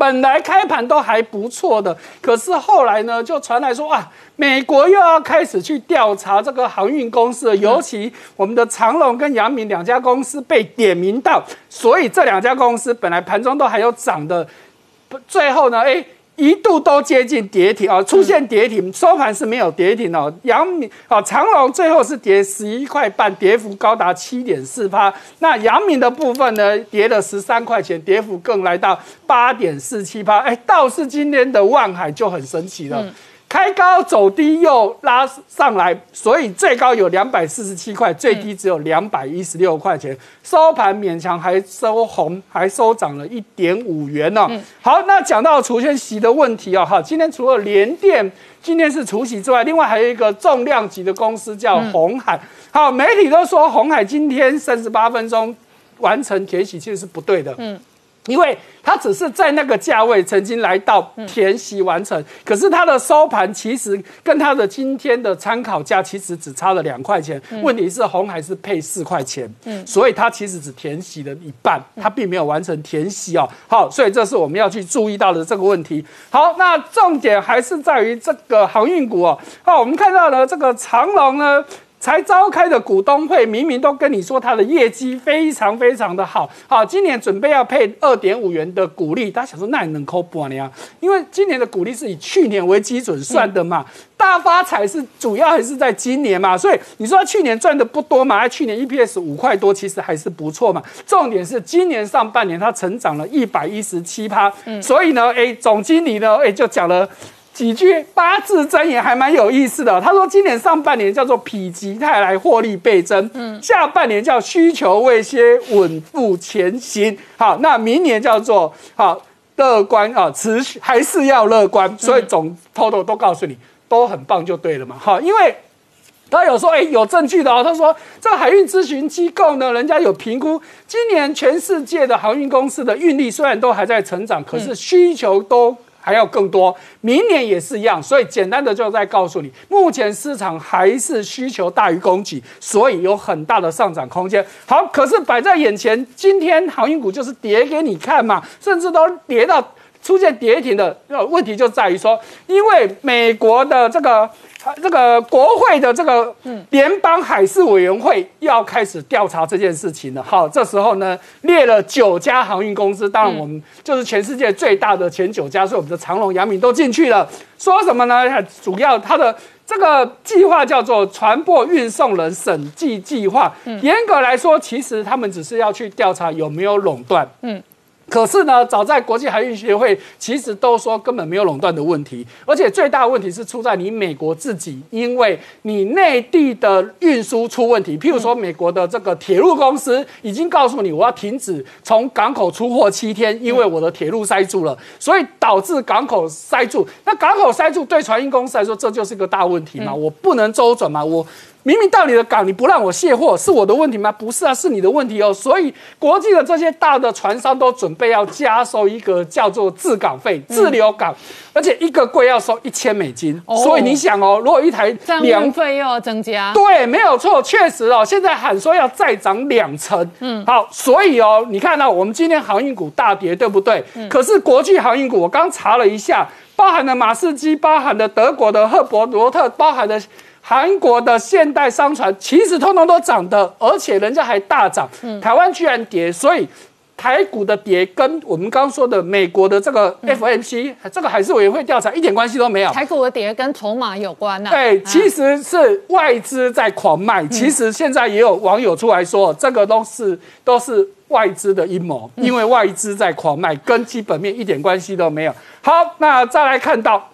本来开盘都还不错的，可是后来呢，就传来说啊，美国又要开始去调查这个航运公司，尤其我们的长龙跟阳明两家公司被点名到，所以这两家公司本来盘中都还有涨的，最后呢，哎。一度都接近跌停啊，出现跌停，收盘是没有跌停哦。阳明啊，长隆最后是跌十一块半，跌幅高达七点四八。那阳明的部分呢，跌了十三块钱，跌幅更来到八点四七八。哎，倒是今天的万海就很神奇了。开高走低又拉上来，所以最高有两百四十七块，最低只有两百一十六块钱，收盘勉强还收红，还收涨了一点五元呢。好，那讲到除权息的问题哦，哈，今天除了联电今天是除息之外，另外还有一个重量级的公司叫红海。好，媒体都说红海今天三十八分钟完成填息，其实是不对的。嗯。因为它只是在那个价位曾经来到填息完成，可是它的收盘其实跟它的今天的参考价其实只差了两块钱。问题是红海是配四块钱，所以它其实只填息了一半，它并没有完成填息哦。好，所以这是我们要去注意到的这个问题。好，那重点还是在于这个航运股哦。好，我们看到了这个长龙呢。才召开的股东会，明明都跟你说它的业绩非常非常的好，好，今年准备要配二点五元的股利，大家想说那你能扣不呢？因为今年的股利是以去年为基准算的嘛，大发财是主要还是在今年嘛，所以你说去年赚的不多嘛，去年 EPS 五块多，其实还是不错嘛。重点是今年上半年它成长了一百一十七趴，所以呢，哎，总经理呢，哎，就讲了。几句八字真言还蛮有意思的。他说，今年上半年叫做否极泰来，获利倍增；嗯，下半年叫需求未歇，稳步前行。好，那明年叫做好乐观啊，持续还是要乐观。所以总偷偷都告诉你，都很棒就对了嘛。好，因为他有说，哎，有证据的哦。他说，这海运咨询机构呢，人家有评估，今年全世界的航运公司的运力虽然都还在成长，可是需求都。还要更多，明年也是一样，所以简单的就在告诉你，目前市场还是需求大于供给，所以有很大的上涨空间。好，可是摆在眼前，今天航运股就是跌给你看嘛，甚至都跌到出现跌停的。问题就在于说，因为美国的这个。这个国会的这个联邦海事委员会要开始调查这件事情了。好，这时候呢，列了九家航运公司，当然我们就是全世界最大的前九家，所以我们的长隆、阳明都进去了。说什么呢？主要它的这个计划叫做船舶运送人审计计划。严格来说，其实他们只是要去调查有没有垄断。嗯。可是呢，早在国际海运协会其实都说根本没有垄断的问题，而且最大的问题是出在你美国自己，因为你内地的运输出问题。譬如说，美国的这个铁路公司已经告诉你，我要停止从港口出货七天，因为我的铁路塞住了，所以导致港口塞住。那港口塞住对船运公司来说，这就是个大问题嘛，我不能周转嘛，我。明明到你的港，你不让我卸货，是我的问题吗？不是啊，是你的问题哦。所以国际的这些大的船商都准备要加收一个叫做自港费、自留港，而且一个柜要收一千美金。所以你想哦，如果一台两费又要增加，对，没有错，确实哦。现在喊说要再涨两成，嗯，好，所以哦，你看到我们今天航运股大跌，对不对？可是国际航运股，我刚查了一下，包含了马士基，包含了德国的赫伯罗特，包含了。韩国的现代商船其实通通都涨的，而且人家还大涨，台湾居然跌，所以台股的跌跟我们刚刚说的美国的这个 FMC 这个海事委员会调查一点关系都没有。台股的跌跟筹码有关呐。对，其实是外资在狂卖。其实现在也有网友出来说，这个都是都是外资的阴谋，因为外资在狂卖，跟基本面一点关系都没有。好，那再来看到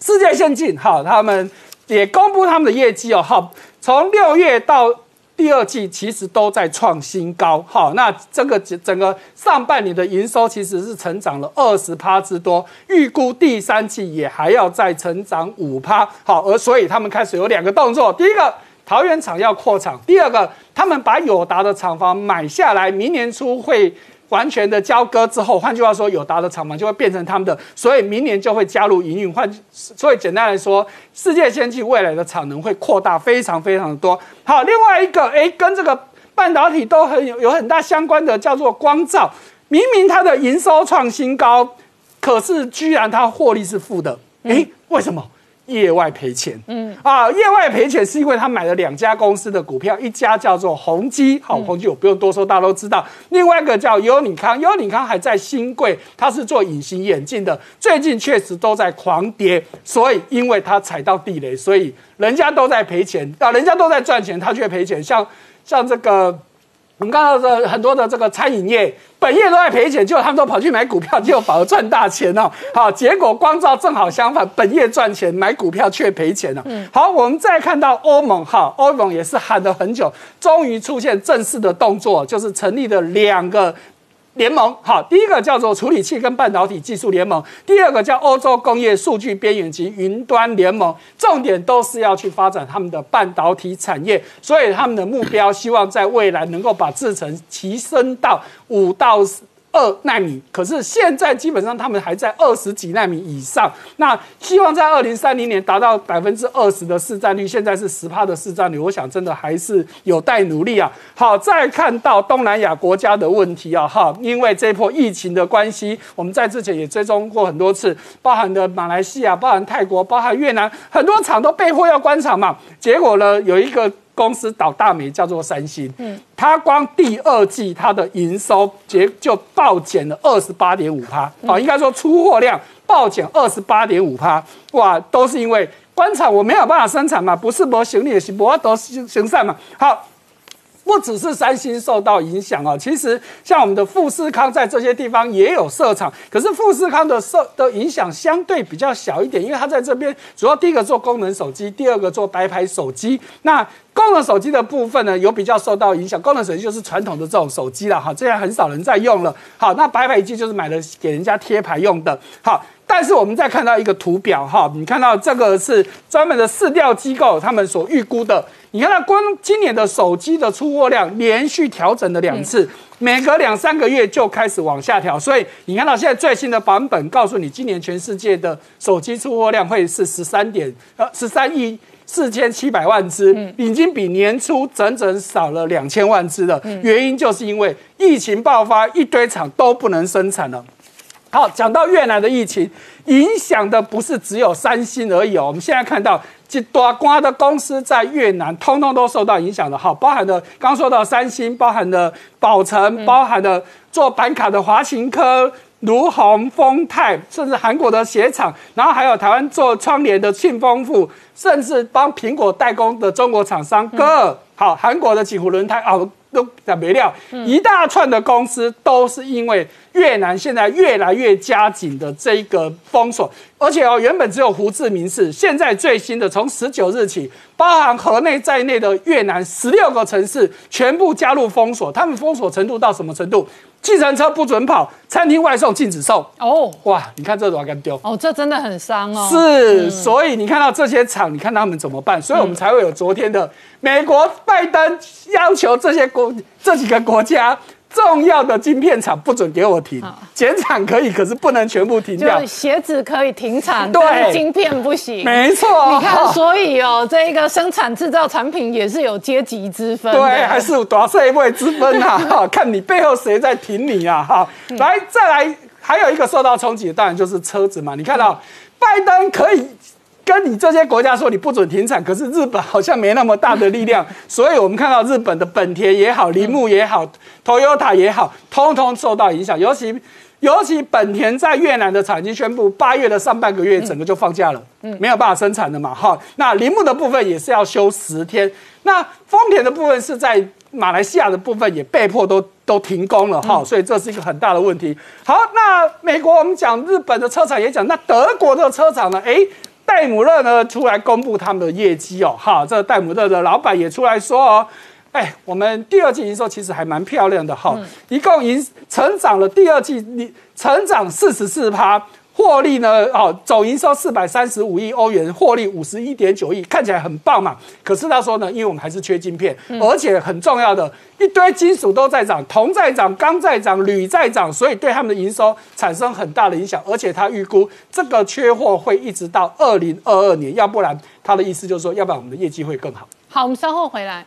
世界先进，好，他们。也公布他们的业绩哦，好，从六月到第二季其实都在创新高，好，那这个整整个上半年的营收其实是成长了二十趴之多，预估第三季也还要再成长五趴，好，而所以他们开始有两个动作，第一个桃园厂要扩厂，第二个他们把友达的厂房买下来，明年初会。完全的交割之后，换句话说，友达的厂房就会变成他们的，所以明年就会加入营运。换，所以简单来说，世界先进未来的产能会扩大非常非常的多。好，另外一个，哎，跟这个半导体都很有有很大相关的，叫做光照。明明它的营收创新高，可是居然它获利是负的，哎，为什么？业外赔钱，嗯。啊，业外赔钱是因为他买了两家公司的股票，一家叫做宏基，好，宏基我不用多说，大家都知道；另外一个叫优尼康，优尼康还在新贵，它是做隐形眼镜的，最近确实都在狂跌，所以因为它踩到地雷，所以人家都在赔钱，啊，人家都在赚钱，他却赔钱，像像这个。我们看到的很多的这个餐饮业，本业都在赔钱，结果他们都跑去买股票，结果反而赚大钱哦。好，结果光照正好相反，本业赚钱，买股票却赔钱了。嗯，好，我们再看到欧盟，哈，欧盟也是喊了很久，终于出现正式的动作，就是成立了两个。联盟好，第一个叫做处理器跟半导体技术联盟，第二个叫欧洲工业数据边缘及云端联盟，重点都是要去发展他们的半导体产业，所以他们的目标希望在未来能够把制成提升到五到。二纳米，可是现在基本上他们还在二十几纳米以上。那希望在二零三零年达到百分之二十的市占率，现在是十帕的市占率，我想真的还是有待努力啊。好，再看到东南亚国家的问题啊，哈，因为这波疫情的关系，我们在之前也追踪过很多次，包含的马来西亚、包含泰国、包含越南，很多厂都被迫要关厂嘛。结果呢，有一个。公司倒大霉，叫做三星。嗯，它光第二季它的营收结就暴减了二十八点五趴。哦，应该说出货量暴减二十八点五趴。哇，都是因为官厂我没有办法生产嘛，不是没行李，是没都行行善嘛。好。不只是三星受到影响哦，其实像我们的富士康在这些地方也有设厂，可是富士康的设的影响相对比较小一点，因为它在这边主要第一个做功能手机，第二个做白牌手机。那功能手机的部分呢，有比较受到影响。功能手机就是传统的这种手机了哈，这样很少人在用了。好，那白牌机就是买了给人家贴牌用的。好，但是我们再看到一个图表哈，你看到这个是专门的市调机构他们所预估的。你看，到光今年的手机的出货量连续调整了两次，每隔两三个月就开始往下调，所以你看到现在最新的版本告诉你，今年全世界的手机出货量会是十三点呃十三亿四千七百万只，已经比年初整整少了两千万只了。原因就是因为疫情爆发，一堆厂都不能生产了。好，讲到越南的疫情，影响的不是只有三星而已哦，我们现在看到。多瓜的公司在越南，通通都受到影响的。好，包含的刚说到三星，包含的宝成，包含的做板卡的华勤科、如虹、丰泰，甚至韩国的鞋厂，然后还有台湾做窗帘的庆丰富，甚至帮苹果代工的中国厂商哥，好，韩国的几湖轮胎哦。都讲没料，一大串的公司都是因为越南现在越来越加紧的这一个封锁，而且哦，原本只有胡志明市，现在最新的从十九日起，包含河内在内的越南十六个城市全部加入封锁，他们封锁程度到什么程度？计程车不准跑，餐厅外送禁止送。哦，哇，你看这多敢丢！哦，这真的很伤哦。是，所以你看到这些厂，你看他们怎么办？所以我们才会有昨天的美国拜登要求这些国这几个国家。重要的晶片厂不准给我停，减产可以，可是不能全部停掉。鞋子可以停产，对，晶片不行。没错，你看，所以哦，这个生产制造产品也是有阶级之分，对，还是有多社会之分啊？哈，看你背后谁在挺你啊？哈，来，再来，还有一个受到冲击的，当然就是车子嘛。你看到拜登可以。跟你这些国家说你不准停产，可是日本好像没那么大的力量，所以我们看到日本的本田也好，铃木也好，Toyota 也好，通通受到影响。尤其尤其本田在越南的厂已经宣布，八月的上半个月整个就放假了，嗯，没有办法生产了嘛，哈。那铃木的部分也是要休十天，那丰田的部分是在马来西亚的部分也被迫都都停工了，哈，所以这是一个很大的问题。好，那美国我们讲日本的车厂也讲，那德国的车厂呢？哎。戴姆勒呢出来公布他们的业绩哦，哈，这戴姆勒的老板也出来说哦，哎，我们第二季营收其实还蛮漂亮的哈，一共营成长了第二季你成长四十四趴。获利呢？哦，总营收四百三十五亿欧元，获利五十一点九亿，看起来很棒嘛。可是他说呢，因为我们还是缺晶片，而且很重要的一堆金属都在涨，铜在涨，钢在涨，铝在涨，所以对他们的营收产生很大的影响。而且他预估这个缺货会一直到二零二二年，要不然他的意思就是说，要不然我们的业绩会更好。好，我们稍后回来。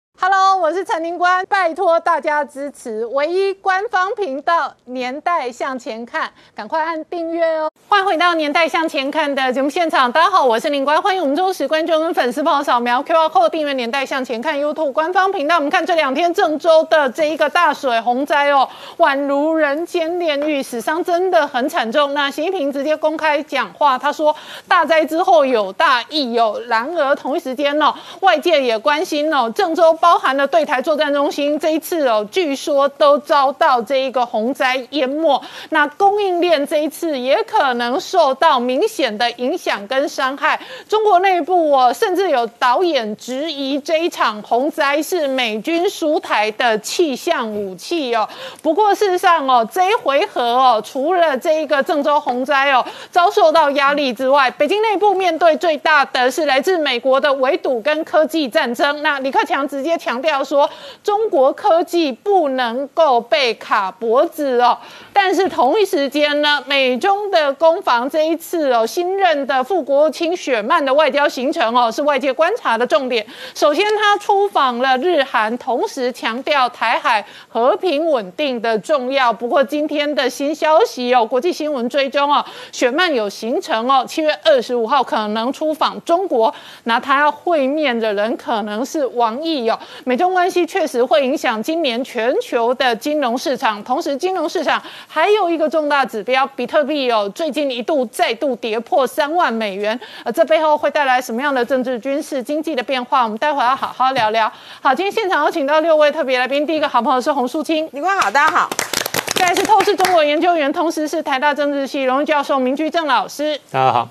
Hello，我是陈宁官，拜托大家支持唯一官方频道《年代向前看》，赶快按订阅哦。欢迎回到《年代向前看》的节目现场，大家好，我是林官，欢迎我们忠实观众跟粉丝朋友扫描 QR Code 订阅《年代向前看》YouTube 官方频道。我们看这两天郑州的这一个大水洪灾哦，宛如人间炼狱，死伤真的很惨重。那习近平直接公开讲话，他说大灾之后有大亦有。然而同一时间呢，外界也关心哦，郑州。包包含了对台作战中心，这一次哦，据说都遭到这一个洪灾淹没。那供应链这一次也可能受到明显的影响跟伤害。中国内部哦，甚至有导演质疑这一场洪灾是美军输台的气象武器哦。不过事实上哦，这一回合哦，除了这一个郑州洪灾哦遭受到压力之外，北京内部面对最大的是来自美国的围堵跟科技战争。那李克强直接。强调说，中国科技不能够被卡脖子哦。但是同一时间呢，美中的攻防这一次哦，新任的副国务卿雪曼的外交行程哦，是外界观察的重点。首先，他出访了日韩，同时强调台海和平稳定的重要。不过，今天的新消息哦，国际新闻追踪哦，雪曼有行程哦，七月二十五号可能出访中国，那他要会面的人可能是王毅哦。美中关系确实会影响今年全球的金融市场，同时金融市场还有一个重大指标，比特币哦，最近一度再度跌破三万美元，呃，这背后会带来什么样的政治、军事、经济的变化？我们待会要好好聊聊。好，今天现场有请到六位特别来宾，第一个好朋友是洪淑清，你官好，大家好。再来是透视中国研究员，同时是台大政治系荣誉教授明居正老师，大家好。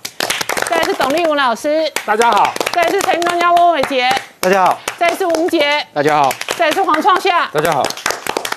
再来是董立文老师，大家好；再来是财经专家翁伟杰，大家好；再来是吴杰，大家好；再来是黄创夏，大家好。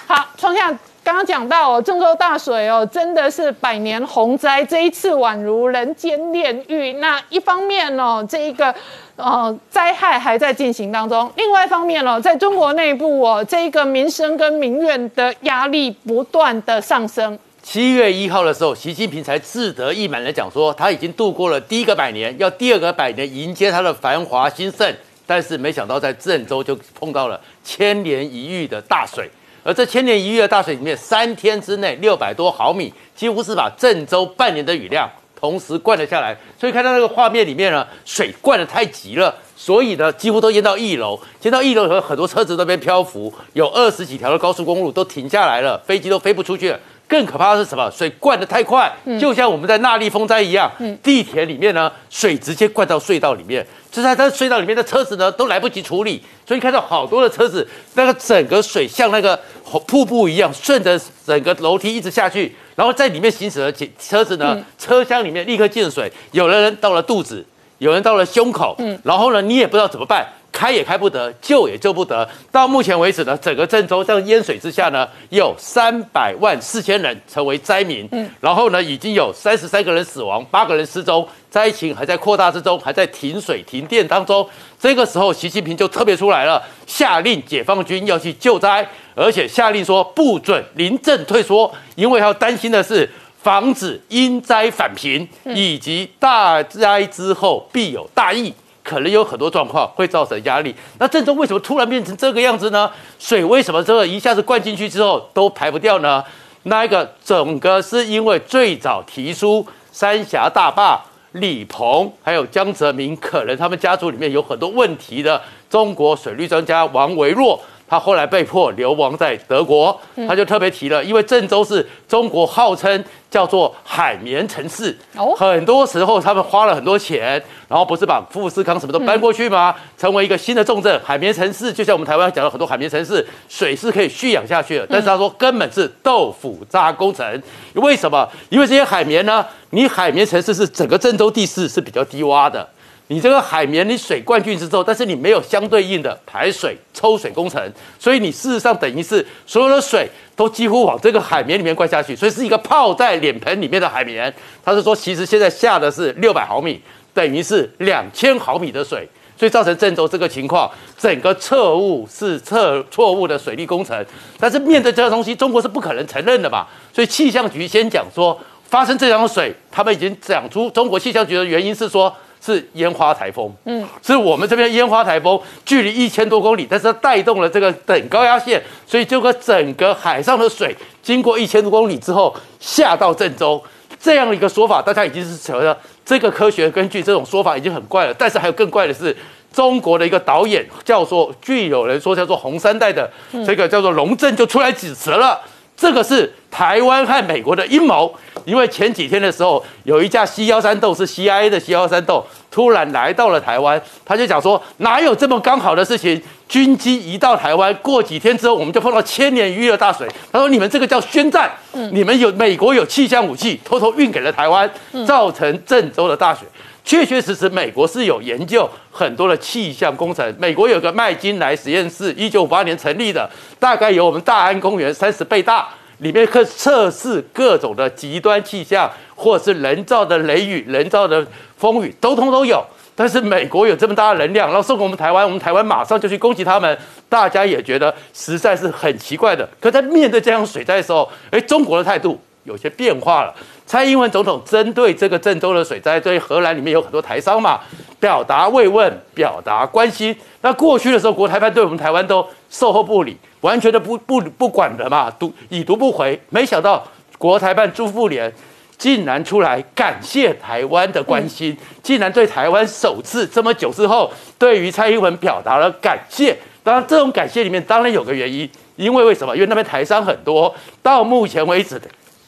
好，创夏刚刚讲到哦，郑州大水哦，真的是百年洪灾，这一次宛如人间炼狱。那一方面哦，这一个呃灾害还在进行当中；另外一方面哦，在中国内部哦，这一个民生跟民怨的压力不断的上升。七月一号的时候，习近平才志得意满的讲说，他已经度过了第一个百年，要第二个百年迎接他的繁华兴盛。但是没想到在郑州就碰到了千年一遇的大水，而这千年一遇的大水里面，三天之内六百多毫米，几乎是把郑州半年的雨量同时灌了下来。所以看到那个画面里面呢，水灌的太急了，所以呢几乎都淹到一楼，淹到一楼和很多车子都被漂浮，有二十几条的高速公路都停下来了，飞机都飞不出去了。更可怕的是什么？水灌得太快，就像我们在那利风灾一样，地铁里面呢，水直接灌到隧道里面，就在它隧道里面的车子呢，都来不及处理，所以看到好多的车子，那个整个水像那个 瀑布一样，顺着整个楼梯一直下去，然后在里面行驶的车子呢，车厢里面立刻进水，有的人到了肚子，有人到了胸口，然后呢，你也不知道怎么办。开也开不得，救也救不得。到目前为止呢，整个郑州在淹水之下呢，有三百万四千人成为灾民。嗯，然后呢，已经有三十三个人死亡，八个人失踪，灾情还在扩大之中，还在停水停电当中。这个时候，习近平就特别出来了，下令解放军要去救灾，而且下令说不准临阵退缩，因为要担心的是防止因灾返贫，以及大灾之后必有大疫。可能有很多状况会造成压力。那郑州为什么突然变成这个样子呢？水为什么这个一下子灌进去之后都排不掉呢？那一个整个是因为最早提出三峡大坝李鹏还有江泽民，可能他们家族里面有很多问题的中国水利专家王维若。他后来被迫流亡在德国，他就特别提了，因为郑州是中国号称叫做海绵城市，哦很多时候他们花了很多钱，然后不是把富士康什么都搬过去吗？成为一个新的重镇，海绵城市，就像我们台湾讲了很多海绵城市，水是可以蓄养下去的，但是他说根本是豆腐渣工程，为什么？因为这些海绵呢，你海绵城市是整个郑州地势是比较低洼的。你这个海绵，你水灌进去之后，但是你没有相对应的排水、抽水工程，所以你事实上等于是所有的水都几乎往这个海绵里面灌下去，所以是一个泡在脸盆里面的海绵。他是说，其实现在下的是六百毫米，等于是两千毫米的水，所以造成郑州这个情况，整个错误是错错误的水利工程。但是面对这个东西，中国是不可能承认的嘛，所以气象局先讲说，发生这样的水，他们已经讲出中国气象局的原因是说。是烟花台风，嗯，是我们这边烟花台风距离一千多公里，但是它带动了这个等高压线，所以这个整个海上的水经过一千多公里之后下到郑州，这样的一个说法，大家已经是觉得这个科学根据这种说法已经很怪了。但是还有更怪的是，中国的一个导演叫做，据有人说叫做红三代的这个叫做龙正就出来指责了。这个是台湾和美国的阴谋，因为前几天的时候，有一架 C 幺三豆是 CIA 的 C 幺三豆，突然来到了台湾，他就讲说哪有这么刚好的事情？军机移到台湾，过几天之后我们就碰到千年一遇的大水。他说你们这个叫宣战，你们有美国有气象武器，偷偷运给了台湾，造成郑州的大水。确确实实，美国是有研究很多的气象工程。美国有个麦金莱实验室，一九五八年成立的，大概有我们大安公园三十倍大，里面可测试各种的极端气象，或是人造的雷雨、人造的风雨，都通都有。但是美国有这么大的能量，然后送给我们台湾，我们台湾马上就去攻击他们，大家也觉得实在是很奇怪的。可在面对这样水灾的时候，哎，中国的态度有些变化了。蔡英文总统针对这个郑州的水灾，对荷兰里面有很多台商嘛，表达慰问，表达关心。那过去的时候，国台办对我们台湾都售后不理，完全的不不不管的嘛，读已读不回。没想到国台办朱妇联竟然出来感谢台湾的关心，竟然对台湾首次这么久之后，对于蔡英文表达了感谢。当然，这种感谢里面当然有个原因，因为为什么？因为那边台商很多，到目前为止。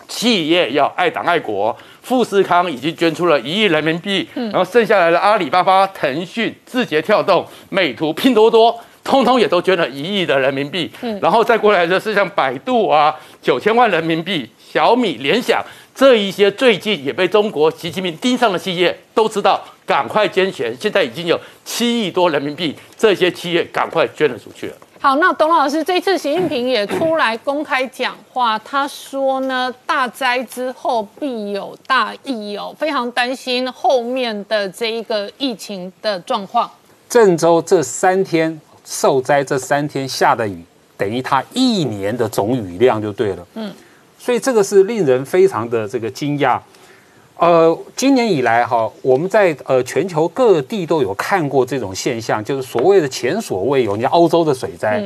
企业要爱党爱国，富士康已经捐出了一亿人民币，然后剩下来的阿里巴巴、腾讯、字节跳动、美图、拼多多，通通也都捐了一亿的人民币。然后再过来的是像百度啊，九千万人民币，小米、联想这一些最近也被中国习近平盯上的企业，都知道赶快捐钱，现在已经有七亿多人民币，这些企业赶快捐了出去了。好，那董老师这次习近平也出来公开讲话，他说呢，大灾之后必有大疫哦，非常担心后面的这一个疫情的状况。郑州这三天受灾，这三天下的雨等于他一年的总雨量就对了。嗯，所以这个是令人非常的这个惊讶。呃，今年以来哈，我们在呃全球各地都有看过这种现象，就是所谓的前所未有。你看欧洲的水灾，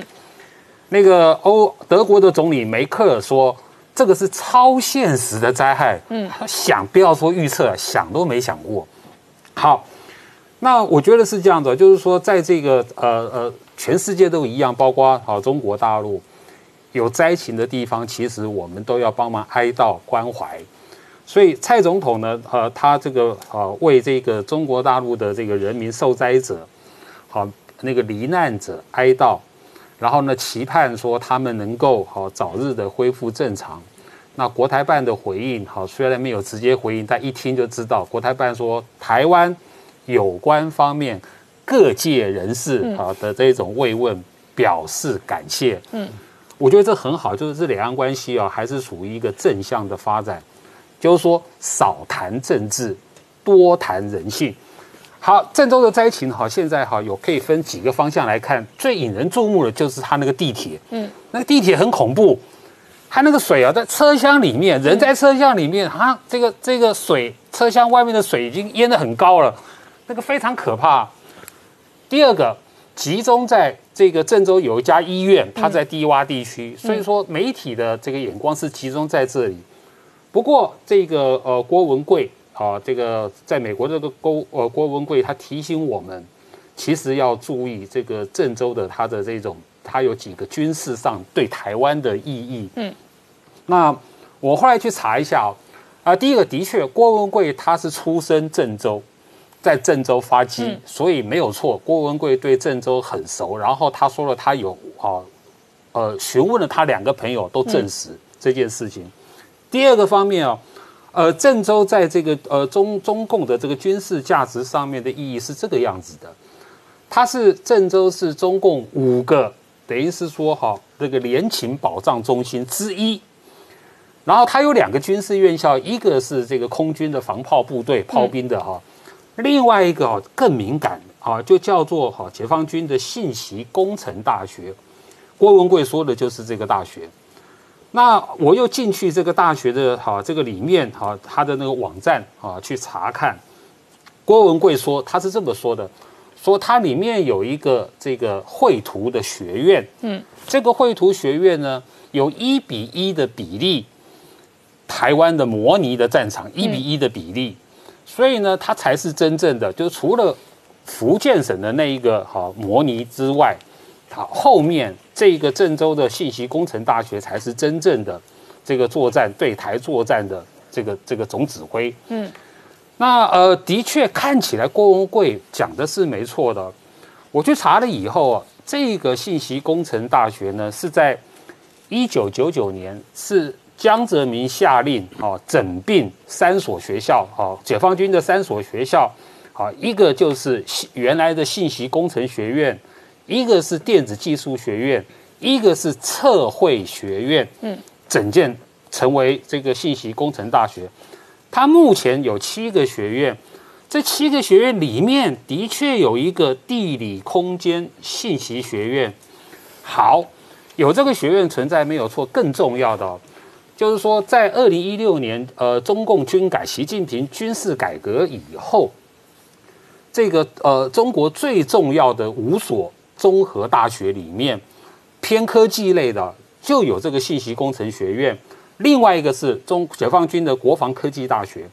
那个欧德国的总理梅克尔说，这个是超现实的灾害。嗯，想不要说预测，想都没想过。好，那我觉得是这样的，就是说，在这个呃呃，全世界都一样，包括好中国大陆有灾情的地方，其实我们都要帮忙哀悼关怀。所以蔡总统呢，呃，他这个呃为这个中国大陆的这个人民受灾者，好那个罹难者哀悼，然后呢期盼说他们能够好早日的恢复正常。那国台办的回应，好虽然没有直接回应，但一听就知道，国台办说台湾有关方面各界人士啊的这种慰问表示感谢。嗯，我觉得这很好，就是这两岸关系啊还是属于一个正向的发展。就是说，少谈政治，多谈人性。好，郑州的灾情哈，现在哈有可以分几个方向来看。最引人注目的就是它那个地铁，嗯，那个地铁很恐怖，它那个水啊，在车厢里面，人在车厢里面，啊，这个这个水，车厢外面的水已经淹得很高了，那个非常可怕。第二个，集中在这个郑州有一家医院，它在低洼地区，所以说媒体的这个眼光是集中在这里。不过，这个呃，郭文贵啊，这个在美国这个郭呃郭文贵，他提醒我们，其实要注意这个郑州的它的这种它有几个军事上对台湾的意义。嗯，那我后来去查一下哦，啊，第一个的确，郭文贵他是出生郑州，在郑州发迹，所以没有错，郭文贵对郑州很熟。然后他说了，他有啊，呃，询问了他两个朋友，都证实这件事情。第二个方面哦，呃，郑州在这个呃中中共的这个军事价值上面的意义是这个样子的，它是郑州是中共五个等于是说哈这个联勤保障中心之一，然后它有两个军事院校，一个是这个空军的防炮部队炮兵的哈，另外一个哦更敏感啊，就叫做哈解放军的信息工程大学，郭文贵说的就是这个大学。那我又进去这个大学的哈这个里面哈他的那个网站啊去查看，郭文贵说他是这么说的，说它里面有一个这个绘图的学院，嗯，这个绘图学院呢有一比一的比例，台湾的模拟的战场一比一的比例，所以呢它才是真正的，就是除了福建省的那一个哈模拟之外。好，后面这个郑州的信息工程大学才是真正的这个作战对台作战的这个这个总指挥。嗯，那呃，的确看起来郭文贵讲的是没错的。我去查了以后啊，这个信息工程大学呢是在一九九九年是江泽民下令啊整并三所学校啊，解放军的三所学校啊，一个就是原来的信息工程学院。一个是电子技术学院，一个是测绘学院，嗯，整件成为这个信息工程大学。它目前有七个学院，这七个学院里面的确有一个地理空间信息学院。好，有这个学院存在没有错。更重要的就是说，在二零一六年，呃，中共军改，习近平军事改革以后，这个呃，中国最重要的五所。综合大学里面偏科技类的就有这个信息工程学院，另外一个是中解放军的国防科技大学。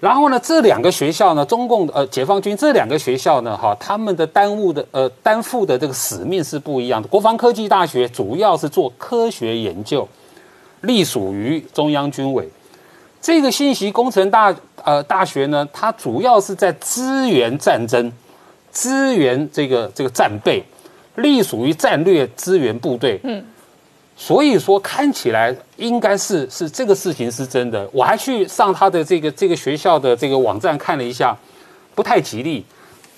然后呢，这两个学校呢，中共呃解放军这两个学校呢，哈，他们的担务的呃担负的这个使命是不一样的。国防科技大学主要是做科学研究，隶属于中央军委。这个信息工程大呃大学呢，它主要是在支援战争，支援这个这个战备。隶属于战略支援部队，嗯，所以说看起来应该是是这个事情是真的。我还去上他的这个这个学校的这个网站看了一下，不太吉利。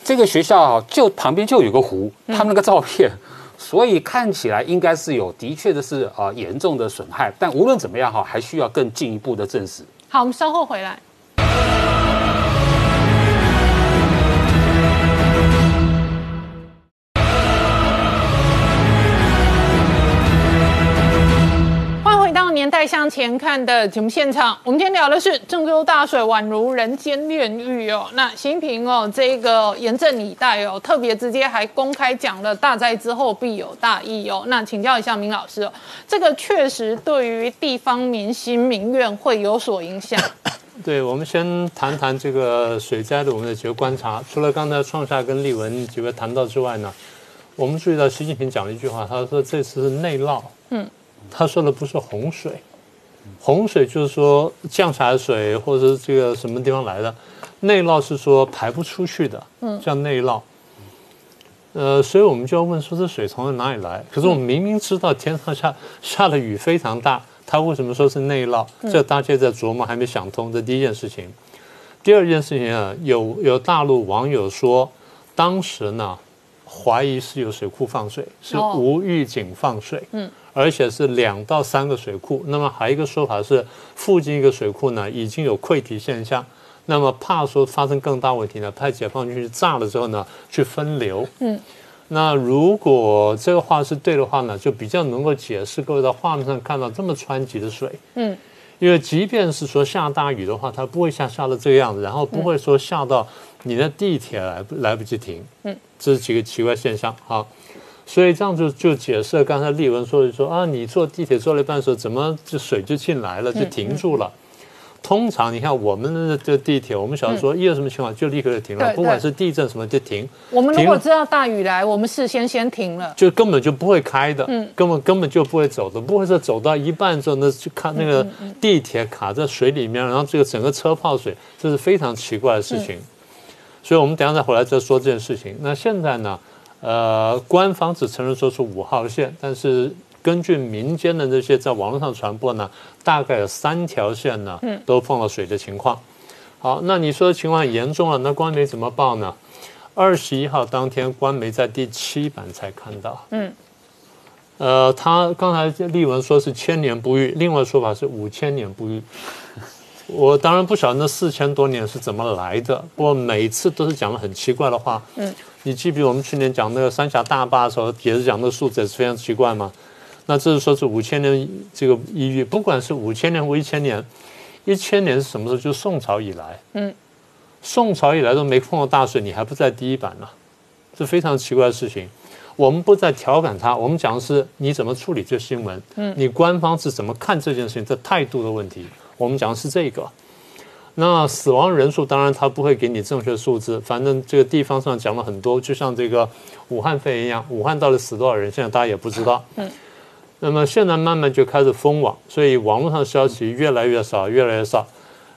这个学校啊，就旁边就有个湖，他们那个照片，所以看起来应该是有的确的是啊严重的损害。但无论怎么样哈，还需要更进一步的证实。好，我们稍后回来。前看的节目现场，我们今天聊的是郑州大水宛如人间炼狱哦。那习近平哦，这个严阵以待哦，特别直接还公开讲了大灾之后必有大义哦。那请教一下明老师哦，这个确实对于地方民心民怨会有所影响。对，我们先谈谈这个水灾的我们的几个观察。除了刚才创夏跟立文几位谈到之外呢，我们注意到习近平讲了一句话，他说这次是内涝。嗯。他说的不是洪水，洪水就是说降下来水或者是这个什么地方来的，内涝是说排不出去的，嗯，叫内涝。呃，所以我们就要问说这水从哪里来？可是我们明明知道天上下下的雨非常大，它为什么说是内涝？这大家在琢磨，还没想通。这第一件事情。第二件事情啊，有有大陆网友说，当时呢怀疑是有水库放水，是无预警放水，嗯。而且是两到三个水库，那么还有一个说法是，附近一个水库呢已经有溃堤现象，那么怕说发生更大问题呢，派解放军去炸了之后呢，去分流。嗯，那如果这个话是对的话呢，就比较能够解释各位在画面上看到这么湍急的水。嗯，因为即便是说下大雨的话，它不会下下到这个样子，然后不会说下到你的地铁来不来不及停。嗯，这是几个奇怪现象。好。所以这样就就解释了刚才丽文说的说啊，你坐地铁坐了一半的时候，怎么这水就进来了，就停住了？通常你看我们的这地铁，我们小时候说一有什么情况就立刻就停了，对不管是地震什么就停，我们如果知道大雨来，我们事先先停了。就根本就不会开的，根本根本就不会走的，不会是走到一半之后呢，就看那个地铁卡在水里面，然后这个整个车泡水，这是非常奇怪的事情。所以我们等一下再回来再说这件事情。那现在呢，呃，官方只承认说是五号线，但是根据民间的这些在网络上传播呢，大概有三条线呢都碰了水的情况。好，那你说的情况很严重了，那官媒怎么报呢？二十一号当天，官媒在第七版才看到。嗯，呃，他刚才立文说是千年不遇，另外说法是五千年不遇。我当然不晓得那四千多年是怎么来的，不过每次都是讲了很奇怪的话。嗯，你记不记得我们去年讲那个三峡大坝的时候，也是讲那个数字也是非常奇怪嘛？那这是说是五千年这个一遇，不管是五千年或一千年，一千年是什么时候？就是宋朝以来。嗯，宋朝以来都没碰到大水，你还不在第一版呢、这非常奇怪的事情。我们不再调侃他，我们讲的是你怎么处理这新闻，嗯，你官方是怎么看这件事情，这态度的问题。我们讲的是这个。那死亡人数当然他不会给你正确数字，反正这个地方上讲了很多，就像这个武汉肺炎一样，武汉到底死多少人，现在大家也不知道。嗯。那么现在慢慢就开始封网，所以网络上消息越来越少，越来越少。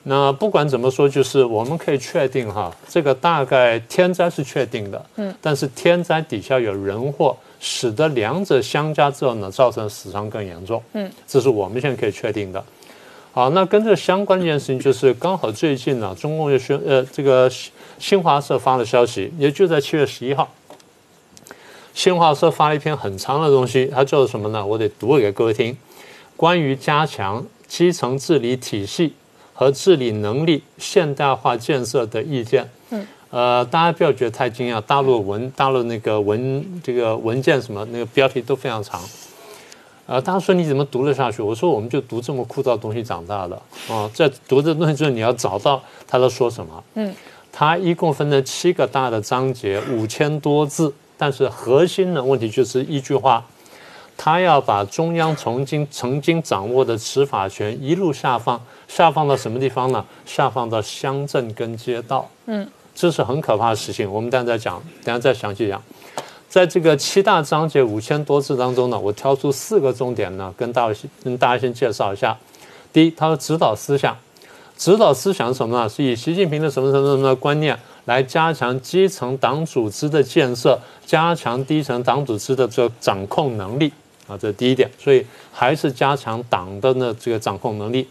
那不管怎么说，就是我们可以确定哈，这个大概天灾是确定的，嗯，但是天灾底下有人祸，使得两者相加之后呢，造成死伤更严重，嗯，这是我们现在可以确定的。好，那跟这相关的一件事情就是，刚好最近呢，中共又宣呃这个新新华社发了消息，也就在七月十一号，新华社发了一篇很长的东西，它叫做什么呢？我得读给各位听，关于加强基层治理体系和治理能力现代化建设的意见。嗯，呃，大家不要觉得太惊讶，大陆文大陆那个文这个文件什么那个标题都非常长。呃，大家说你怎么读得下去？我说我们就读这么枯燥的东西长大的啊，在读这东西之后，你要找到他在说什么。嗯，它一共分了七个大的章节，五千多字，但是核心的问题就是一句话，他要把中央曾经曾经掌握的执法权一路下放，下放到什么地方呢？下放到乡镇跟街道。嗯，这是很可怕的事情。我们等下再讲，等下再详细讲。在这个七大章节五千多字当中呢，我挑出四个重点呢，跟大家跟大家先介绍一下。第一，它的指导思想，指导思想是什么呢？是以习近平的什么什么什么的观念来加强基层党组织的建设，加强低层党组织的这个掌控能力啊，这是第一点。所以还是加强党的呢这个掌控能力。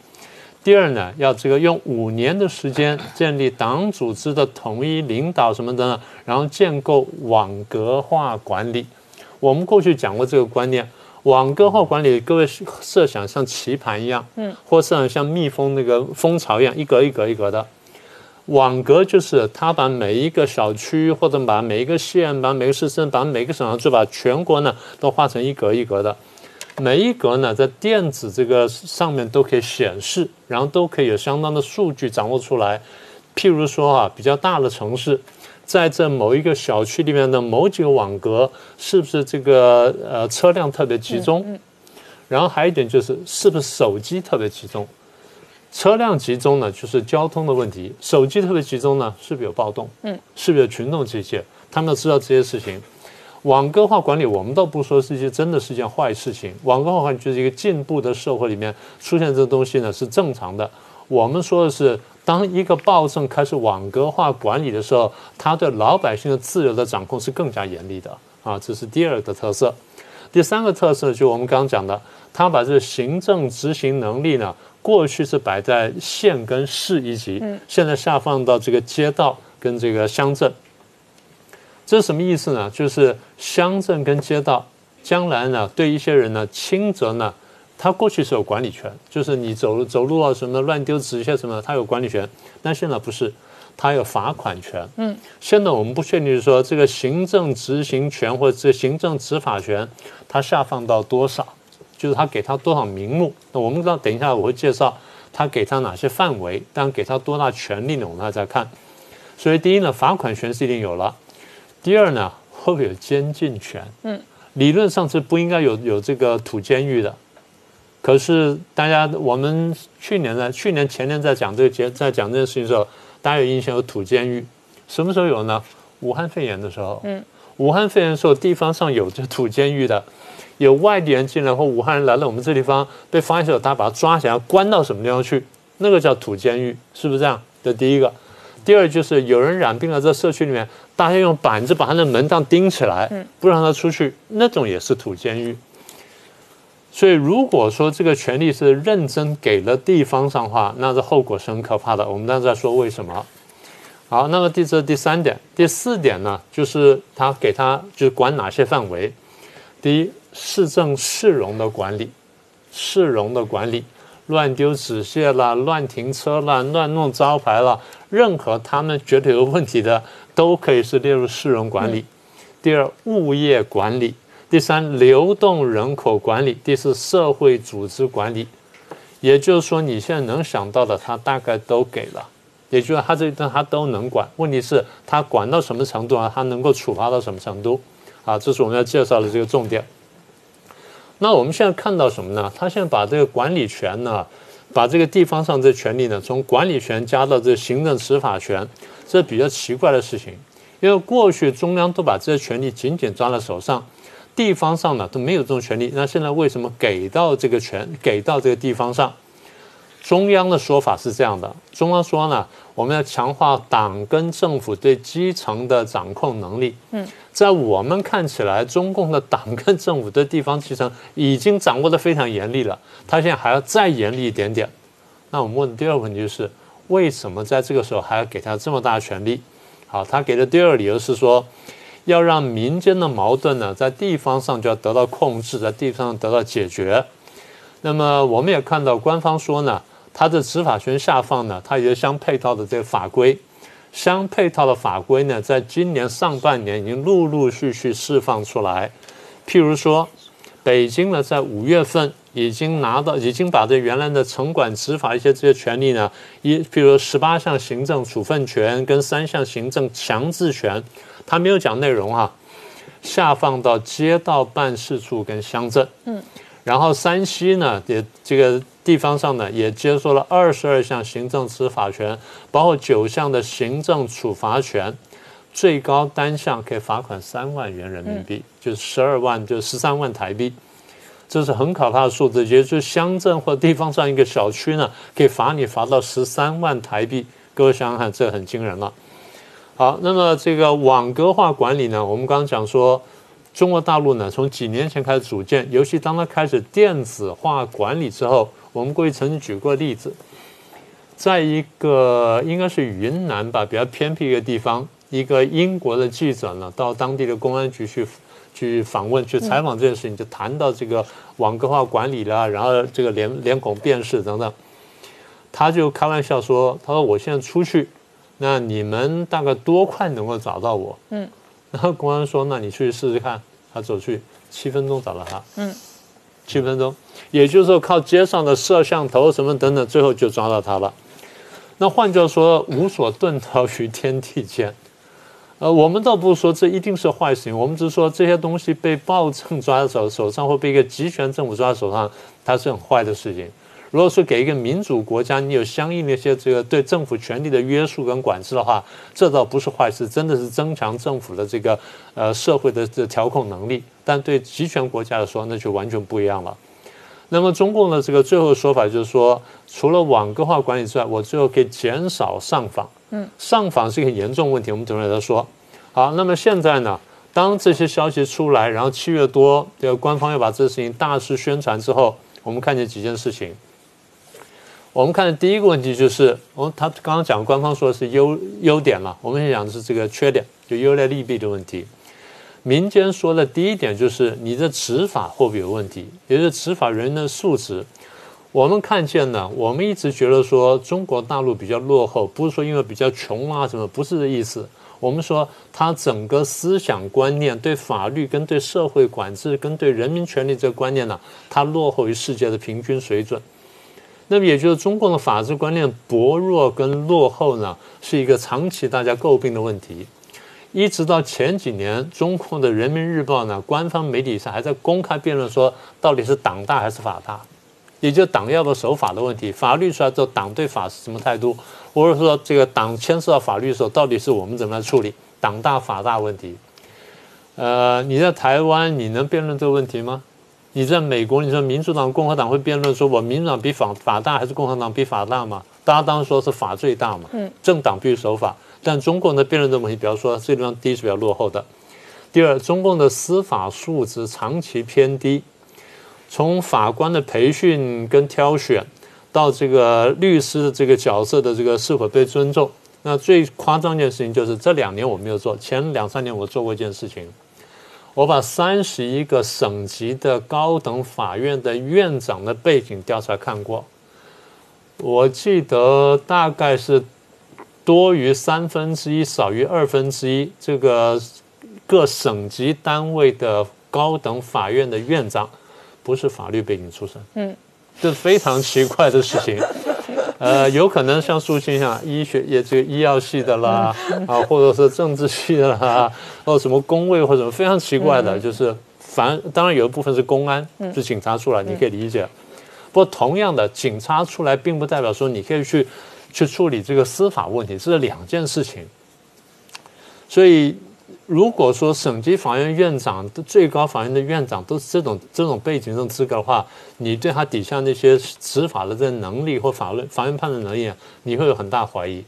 第二呢，要这个用五年的时间建立党组织的统一领导什么的呢，然后建构网格化管理。我们过去讲过这个观念，网格化管理，各位设想像棋盘一样，嗯，或设想像蜜蜂那个蜂巢一样，一格一格一格的。网格就是他把每一个小区或者把每一个县、把每个市镇、把每个省就把全国呢都画成一格一格的。每一格呢，在电子这个上面都可以显示，然后都可以有相当的数据掌握出来。譬如说啊，比较大的城市，在这某一个小区里面的某几个网格，是不是这个呃车辆特别集中？然后还有一点就是，是不是手机特别集中？车辆集中呢，就是交通的问题；手机特别集中呢，是不是有暴动？嗯，是不是有群众集结？他们要知道这些事情。网格化管理，我们倒不说是一件真的是一件坏事情。网格化管理就是一个进步的社会里面出现这个东西呢是正常的。我们说的是，当一个暴政开始网格化管理的时候，它对老百姓的自由的掌控是更加严厉的啊，这是第二个特色。第三个特色就我们刚刚讲的，他把这个行政执行能力呢，过去是摆在县跟市一级，现在下放到这个街道跟这个乡镇。这是什么意思呢？就是乡镇跟街道将来呢，对一些人呢，轻则呢，他过去是有管理权，就是你走路走路啊什么乱丢纸屑什么，他有管理权。但现在不是，他有罚款权。嗯，现在我们不确定说这个行政执行权或者这行政执法权，它下放到多少，就是他给他多少名目。那我们知道等一下我会介绍他给他哪些范围，但给他多大权利呢？我们还在看。所以第一呢，罚款权是一定有了。第二呢，会不会有监禁权？嗯，理论上是不应该有有这个土监狱的，可是大家我们去年呢，去年前年在讲这个节，在讲这件事情的时候，大家有印象有土监狱，什么时候有呢？武汉肺炎的时候，嗯，武汉肺炎的时候，地方上有这土监狱的，有外地人进来或武汉人来了我们这地方被发现之后，他把他抓起来关到什么地方去？那个叫土监狱，是不是这样？这第一个。第二就是有人染病了，在社区里面，大家用板子把他的门当钉起来，不让他出去，那种也是土监狱。所以如果说这个权利是认真给了地方上的话，那这后果是很可怕的。我们刚才在说为什么？好，那么第这第三点，第四点呢，就是他给他就是管哪些范围？第一，市政市容的管理，市容的管理。乱丢纸屑啦，乱停车啦，乱弄招牌啦，任何他们觉得有问题的，都可以是列入市容管理。第二，物业管理；第三，流动人口管理；第四，社会组织管理。也就是说，你现在能想到的，他大概都给了。也就是他这一段他都能管，问题是，他管到什么程度啊？他能够处罚到什么程度？啊，这是我们要介绍的这个重点。那我们现在看到什么呢？他现在把这个管理权呢，把这个地方上这权利呢，从管理权加到这行政执法权，这比较奇怪的事情。因为过去中央都把这些权利紧紧抓在手上，地方上呢都没有这种权利。那现在为什么给到这个权，给到这个地方上？中央的说法是这样的：中央说呢，我们要强化党跟政府对基层的掌控能力。嗯，在我们看起来，中共的党跟政府对地方基层已经掌握的非常严厉了，他现在还要再严厉一点点。那我们问的第二个问题就是，为什么在这个时候还要给他这么大权力？好，他给的第二个理由是说，要让民间的矛盾呢，在地方上就要得到控制，在地方上得到解决。那么我们也看到官方说呢。它的执法权下放呢，它有相配套的这个法规，相配套的法规呢，在今年上半年已经陆陆续续释放出来。譬如说，北京呢，在五月份已经拿到，已经把这原来的城管执法一些这些权利呢，一譬如十八项行政处分权跟三项行政强制权，他没有讲内容哈，下放到街道办事处跟乡镇。嗯。然后山西呢，也这个地方上呢，也接受了二十二项行政执法权，包括九项的行政处罚权，最高单项可以罚款三万元人民币，就是十二万，就十三万台币，这是很可怕的数字。也就是乡镇或地方上一个小区呢，可以罚你罚到十三万台币，各位想想看，这很惊人了。好，那么这个网格化管理呢，我们刚刚讲说。中国大陆呢，从几年前开始组建，尤其当它开始电子化管理之后，我们过去曾经举过例子，在一个应该是云南吧，比较偏僻一个地方，一个英国的记者呢，到当地的公安局去去访问、去采访这件事情，就谈到这个网格化管理啦，然后这个脸脸孔辨识等等，他就开玩笑说：“他说我现在出去，那你们大概多快能够找到我？”嗯。然后公安说：“那你去试试看。”他走去七分钟找到他，嗯，七分钟，也就是说靠街上的摄像头什么等等，最后就抓到他了。那换句话说，无所遁逃于天地间。呃，我们倒不是说这一定是坏事情，我们只是说这些东西被暴政抓在手手上，或被一个集权政府抓在手上，它是很坏的事情。如果说给一个民主国家，你有相应的一些这个对政府权力的约束跟管制的话，这倒不是坏事，真的是增强政府的这个呃社会的这调控能力。但对集权国家来说，那就完全不一样了。那么中共的这个最后说法就是说，除了网格化管理之外，我最后可以减少上访。嗯，上访是一个严重问题，我们等会再说。好，那么现在呢，当这些消息出来，然后七月多这个官方要把这个事情大肆宣传之后，我们看见几件事情。我们看的第一个问题就是，我他刚刚讲官方说的是优优点了，我们先讲的是这个缺点，就优劣利弊的问题。民间说的第一点就是你的执法会不会有问题，也就是执法人员的素质。我们看见呢，我们一直觉得说中国大陆比较落后，不是说因为比较穷啊什么，不是这意思。我们说他整个思想观念、对法律跟对社会管制跟对人民权利这个观念呢，它落后于世界的平均水准。那么也就是中共的法治观念薄弱跟落后呢，是一个长期大家诟病的问题。一直到前几年，中共的人民日报呢，官方媒体上还在公开辩论说，到底是党大还是法大？也就是党要不守法的问题。法律出来之后，党对法是什么态度，或者说这个党牵涉到法律的时候，到底是我们怎么来处理党大法大问题？呃，你在台湾你能辩论这个问题吗？你在美国，你说民主党、共和党会辩论说，我民主党比法法大，还是共和党比法大嘛？大家当然说是法最大嘛。嗯，政党必须守法，但中共的辩论这个问题，比方说这地方第一是比较落后的，第二，中共的司法素质长期偏低，从法官的培训跟挑选，到这个律师的这个角色的这个是否被尊重，那最夸张一件事情就是这两年我没有做，前两三年我做过一件事情。我把三十一个省级的高等法院的院长的背景调查看过，我记得大概是多于三分之一，少于二分之一。这个各省级单位的高等法院的院长不是法律背景出身，嗯，这是非常奇怪的事情。呃，有可能像苏青啊医学也这个医药系的啦，啊，或者是政治系的啦，或什么工位或者什么非常奇怪的，就是反当然有一部分是公安，是警察出来，你可以理解。不过同样的，警察出来并不代表说你可以去去处理这个司法问题，这是两件事情。所以。如果说省级法院院长、最高法院的院长都是这种这种背景、这种资格的话，你对他底下那些执法的这能力或法律法院判断能力啊，你会有很大怀疑。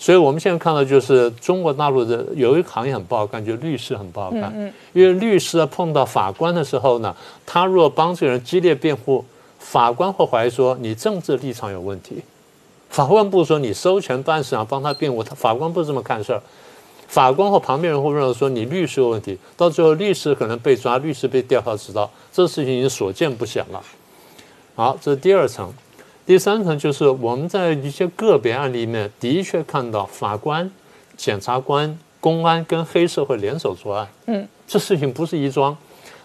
所以我们现在看到就是中国大陆的有一个行业很不好干，就是律师很不好干。嗯嗯。因为律师碰到法官的时候呢，他如果帮这个人激烈辩护，法官会怀疑说你政治立场有问题。法官不说你收钱办事啊，帮他辩护，他法官不这么看事儿。法官或旁边人会认为说你律师有问题，到最后律师可能被抓，律师被调查知道，这事情已经所见不鲜了。好，这是第二层，第三层就是我们在一些个别案例里面的确看到法官、检察官、公安跟黑社会联手作案。嗯，这事情不是一桩，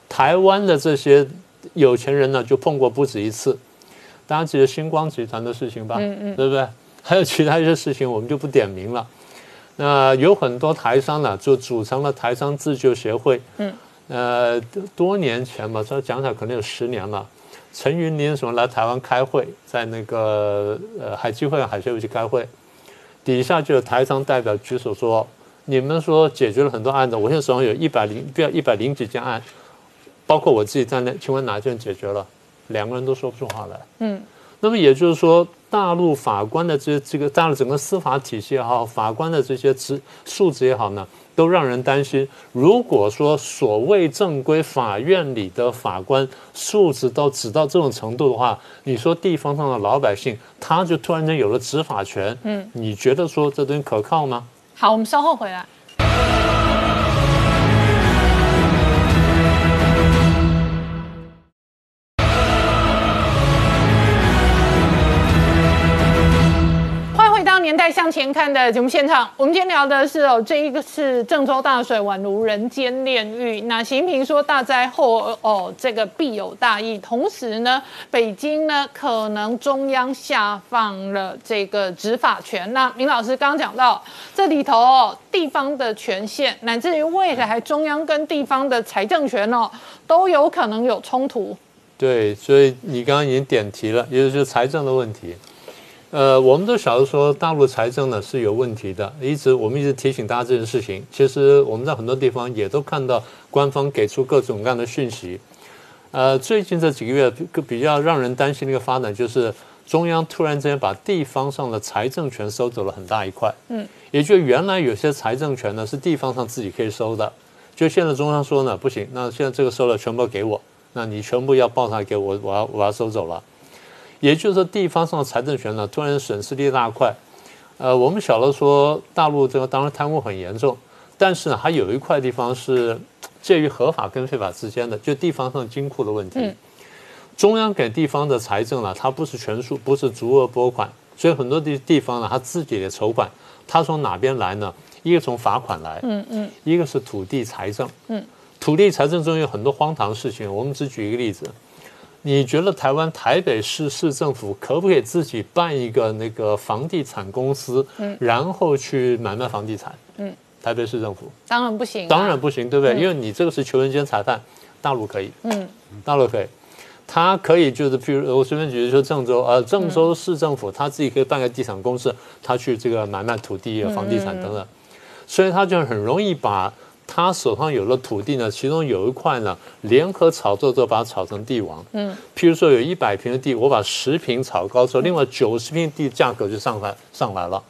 台湾的这些有钱人呢就碰过不止一次。大家记得星光集团的事情吧？嗯嗯，对不对？还有其他一些事情，我们就不点名了。那有很多台商呢，就组成了台商自救协会。嗯，呃，多年前嘛，这讲起来可能有十年了。陈云林什么来台湾开会，在那个呃海基会、海协会去开会，底下就有台商代表举手说：“你们说解决了很多案子，我现在手上有一百零不要一百零几件案，包括我自己在内，请问哪件解决了？”两个人都说不出话来。嗯。那么也就是说，大陆法官的这这个大陆整个司法体系也好，法官的这些职素质也好呢，都让人担心。如果说所谓正规法院里的法官素质都只到这种程度的话，你说地方上的老百姓他就突然间有了执法权，嗯，你觉得说这东西可靠吗？好，我们稍后回来。年代向前看的节目现场，我们今天聊的是哦，这一个是郑州大水宛如人间炼狱。那习近平说大灾后哦，这个必有大义。同时呢，北京呢可能中央下放了这个执法权。那明老师刚刚讲到这里头哦，地方的权限，乃至于未来中央跟地方的财政权哦，都有可能有冲突。对，所以你刚刚已经点题了，也就是财政的问题。呃，我们都晓得说大陆财政呢是有问题的，一直我们一直提醒大家这件事情。其实我们在很多地方也都看到官方给出各种各样的讯息。呃，最近这几个月比较让人担心的一个发展就是中央突然之间把地方上的财政权收走了很大一块。嗯，也就原来有些财政权呢是地方上自己可以收的，就现在中央说呢不行，那现在这个收了全部给我，那你全部要报上来给我，我要我要收走了。也就是说，地方上的财政权呢，突然损失了一大块。呃，我们晓得说，大陆这个当然贪污很严重，但是呢，还有一块地方是介于合法跟非法之间的，就地方上金库的问题。中央给地方的财政呢，它不是全数，不是足额拨款，所以很多地地方呢，它自己的筹款，它从哪边来呢？一个从罚款来，嗯嗯，一个是土地财政，嗯，土地财政中有很多荒唐事情，我们只举一个例子。你觉得台湾台北市市政府可不可以自己办一个那个房地产公司，嗯，然后去买卖房地产？嗯，台北市政府。当然不行，当然不行，对不对？因为你这个是求人间裁判，大陆可以，嗯，大陆可以。他可以就是，譬如我随便举例说郑州，呃，郑州市政府他自己可以办个地产公司，他去这个买卖土地、房地产等等，所以他就很容易把他手上有了土地呢，其中有一块呢，联合炒作之后把它炒成地王。嗯，譬如说有一百平的地，我把十平炒高之后，另外九十平地价格就上来上来了，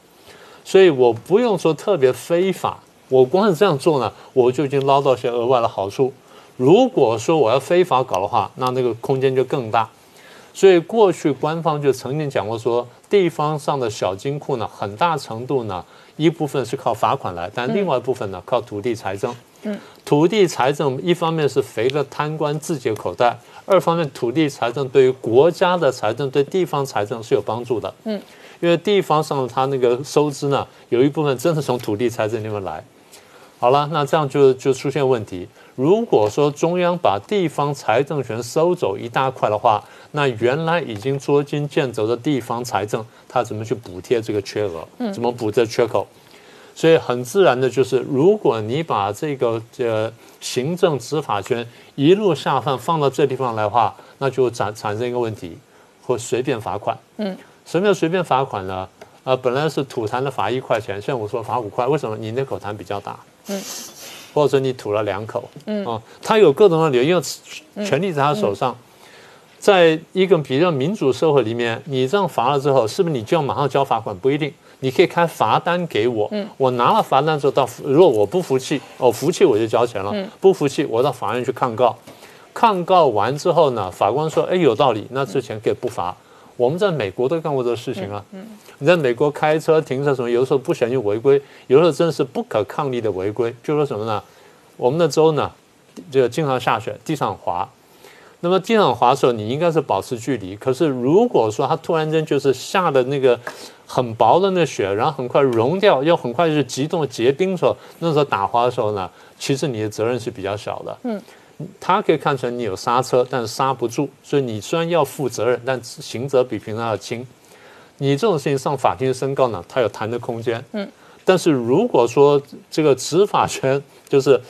所以我不用说特别非法，我光是这样做呢，我就已经捞到些额外的好处。如果说我要非法搞的话，那那个空间就更大。所以过去官方就曾经讲过说，地方上的小金库呢，很大程度呢，一部分是靠罚款来，但另外一部分呢，靠土地财政。嗯，土地财政一方面是肥了贪官自己的口袋，二方面土地财政对于国家的财政、对地方财政是有帮助的。嗯，因为地方上它那个收支呢，有一部分真的从土地财政里面来。好了，那这样就就出现问题。如果说中央把地方财政权收走一大块的话，那原来已经捉襟见肘的地方财政，它怎么去补贴这个缺额？怎么补这缺口？所以很自然的就是，如果你把这个呃行政执法权一路下放放到这地方来的话，那就产产生一个问题，或随便罚款。嗯，什么叫随便罚款呢？啊，本来是吐痰的罚一块钱，现在我说罚五块，为什么？你那口痰比较大。嗯。或者说你吐了两口，嗯。啊，他有各种的理由，因为权力在他手上，在一个比较民主社会里面，你这样罚了之后，是不是你就要马上交罚款？不一定，你可以开罚单给我，我拿了罚单之后到，如果我不服气，哦，服气我就交钱了，不服气我到法院去抗告，抗告完之后呢，法官说，哎，有道理，那这钱可以不罚。我们在美国都干过这个事情啊。嗯你在美国开车停车什么，有的时候不小心违规，有的时候真的是不可抗力的违规。就说什么呢？我们的州呢，就经常下雪，地上滑。那么地上滑的时候，你应该是保持距离。可是如果说它突然间就是下的那个很薄的那雪，然后很快融掉，又很快就是急冻结冰的时候，那时候打滑的时候呢，其实你的责任是比较小的。嗯。他可以看成你有刹车，但是刹不住，所以你虽然要负责任，但刑责比平常要轻。你这种事情上法庭申告呢，它有谈的空间。嗯，但是如果说这个执法权就是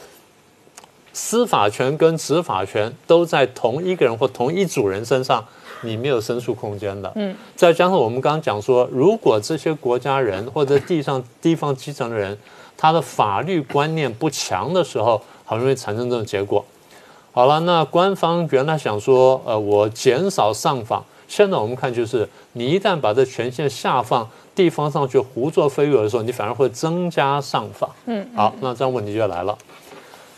司法权跟执法权都在同一个人或同一组人身上，你没有申诉空间的。嗯，再加上我们刚刚讲说，如果这些国家人或者地上地方基层的人，他的法律观念不强的时候，很容易产生这种结果。好了，那官方原来想说，呃，我减少上访。现在我们看，就是你一旦把这权限下放，地方上去胡作非为的时候，你反而会增加上访。嗯，好，那这样问题就来了。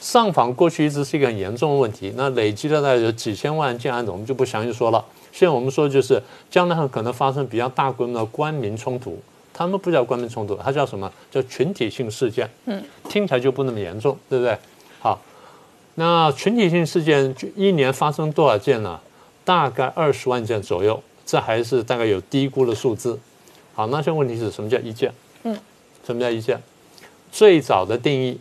上访过去一直是一个很严重的问题，那累积的在有几千万件案子，我们就不详细说了。现在我们说就是将来很可能发生比较大规模的官民冲突，他们不叫官民冲突，它叫什么叫群体性事件？嗯，听起来就不那么严重，对不对？好。那群体性事件就一年发生多少件呢？大概二十万件左右，这还是大概有低估的数字。好，那现在问题是什么叫一件？嗯，什么叫一件？最早的定义，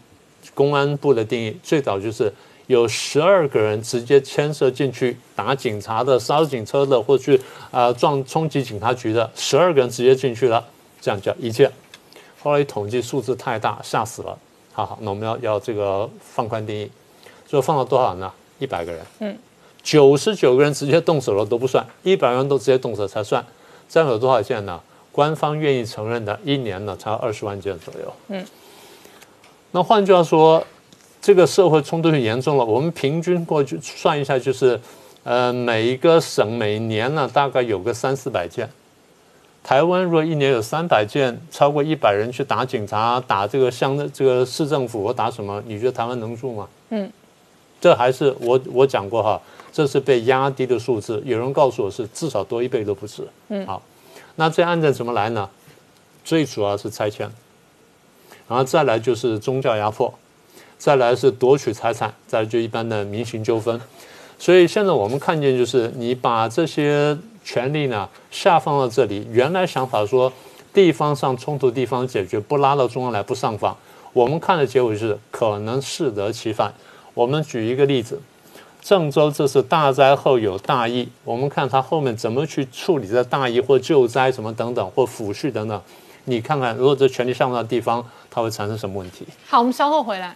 公安部的定义，最早就是有十二个人直接牵涉进去打警察的、烧警车的，或去啊撞冲击警察局的，十二个人直接进去了，这样叫一件。后来一统计数字太大，吓死了。好好，那我们要要这个放宽定义。就放了多少呢？一百个人，嗯，九十九个人直接动手了都不算，一百人都直接动手才算。这样有多少件呢？官方愿意承认的，一年呢才二十万件左右，嗯。那换句话说，这个社会冲突很严重了。我们平均过去算一下，就是，呃，每一个省每年呢大概有个三四百件。台湾如果一年有三百件，超过一百人去打警察、打这个乡的这个市政府或打什么，你觉得台湾能住吗？嗯。这还是我我讲过哈，这是被压低的数字。有人告诉我是至少多一倍都不止。嗯，好，那这案件怎么来呢？最主要是拆迁，然后再来就是宗教压迫，再来是夺取财产，再就一般的民刑纠纷。所以现在我们看见就是你把这些权利呢下放到这里，原来想法说地方上冲突地方解决，不拉到中央来不上访，我们看的结果就是可能适得其反。我们举一个例子，郑州这次大灾后有大疫，我们看他后面怎么去处理这大疫或救灾什么等等或抚恤等等，你看看如果这权力上到地方，它会产生什么问题？好，我们稍后回来。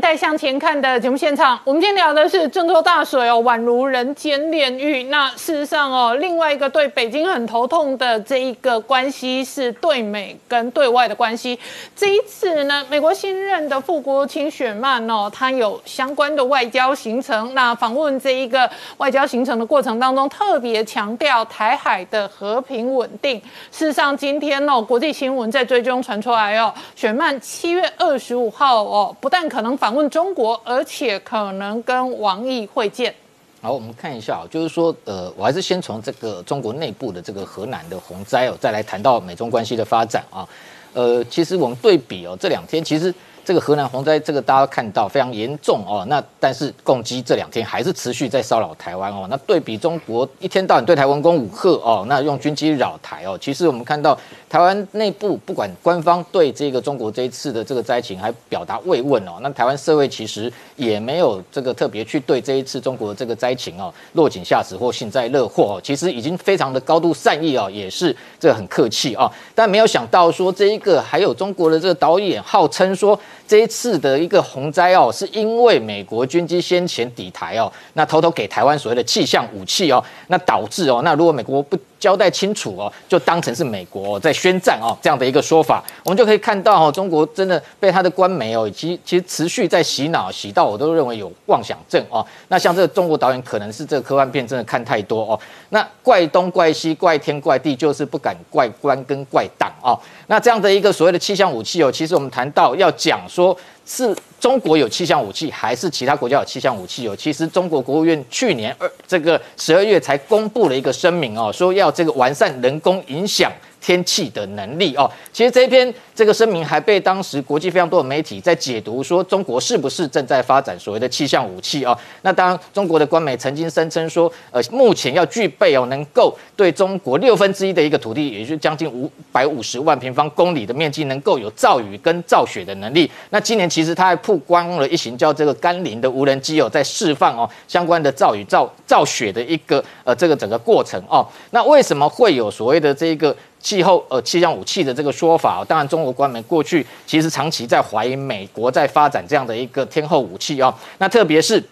年代向前看的节目现场。我们今天聊的是郑州大水哦，宛如人间炼狱。那事实上哦，另外一个对北京很头痛的这一个关系是对美跟对外的关系。这一次呢，美国新任的副国务卿雪曼哦，他有相关的外交行程。那访问这一个外交行程的过程当中，特别强调台海的和平稳定。事实上，今天哦，国际新闻在追踪传出来哦，雪曼七月二十五号哦。不但可能访问中国，而且可能跟王毅会见。好，我们看一下，就是说，呃，我还是先从这个中国内部的这个河南的洪灾哦，再来谈到美中关系的发展啊。呃，其实我们对比哦，这两天其实。这个河南洪灾，这个大家看到非常严重哦。那但是共机这两天还是持续在骚扰台湾哦。那对比中国一天到晚对台湾攻武吓哦，那用军机扰台哦。其实我们看到台湾内部不管官方对这个中国这一次的这个灾情还表达慰问哦。那台湾社会其实也没有这个特别去对这一次中国这个灾情哦落井下石或幸灾乐祸哦。其实已经非常的高度善意哦，也是这个很客气啊。但没有想到说这一个还有中国的这个导演号称说。这一次的一个洪灾哦，是因为美国军机先前抵台哦，那偷偷给台湾所谓的气象武器哦，那导致哦，那如果美国不交代清楚哦，就当成是美国在宣战哦，这样的一个说法，我们就可以看到哦，中国真的被他的官媒哦，以及其实持续在洗脑，洗到我都认为有妄想症哦。那像这个中国导演，可能是这个科幻片真的看太多哦。那怪东怪西怪天怪地，就是不敢怪官跟怪党哦。那这样的一个所谓的气象武器哦，其实我们谈到要讲说是。中国有气象武器，还是其他国家有气象武器？有，其实中国国务院去年二这个十二月才公布了一个声明哦，说要这个完善人工影响。天气的能力哦，其实这一篇这个声明还被当时国际非常多的媒体在解读，说中国是不是正在发展所谓的气象武器哦？那当然，中国的官媒曾经声称说，呃，目前要具备哦，能够对中国六分之一的一个土地，也就是将近五百五十万平方公里的面积，能够有造雨跟造雪的能力。那今年其实它还曝光了一型叫这个甘霖的无人机哦，在释放哦相关的造雨造造雪的一个呃这个整个过程哦。那为什么会有所谓的这个？气候呃气象武器的这个说法，当然中国官媒过去其实长期在怀疑美国在发展这样的一个天后武器哦，那特别是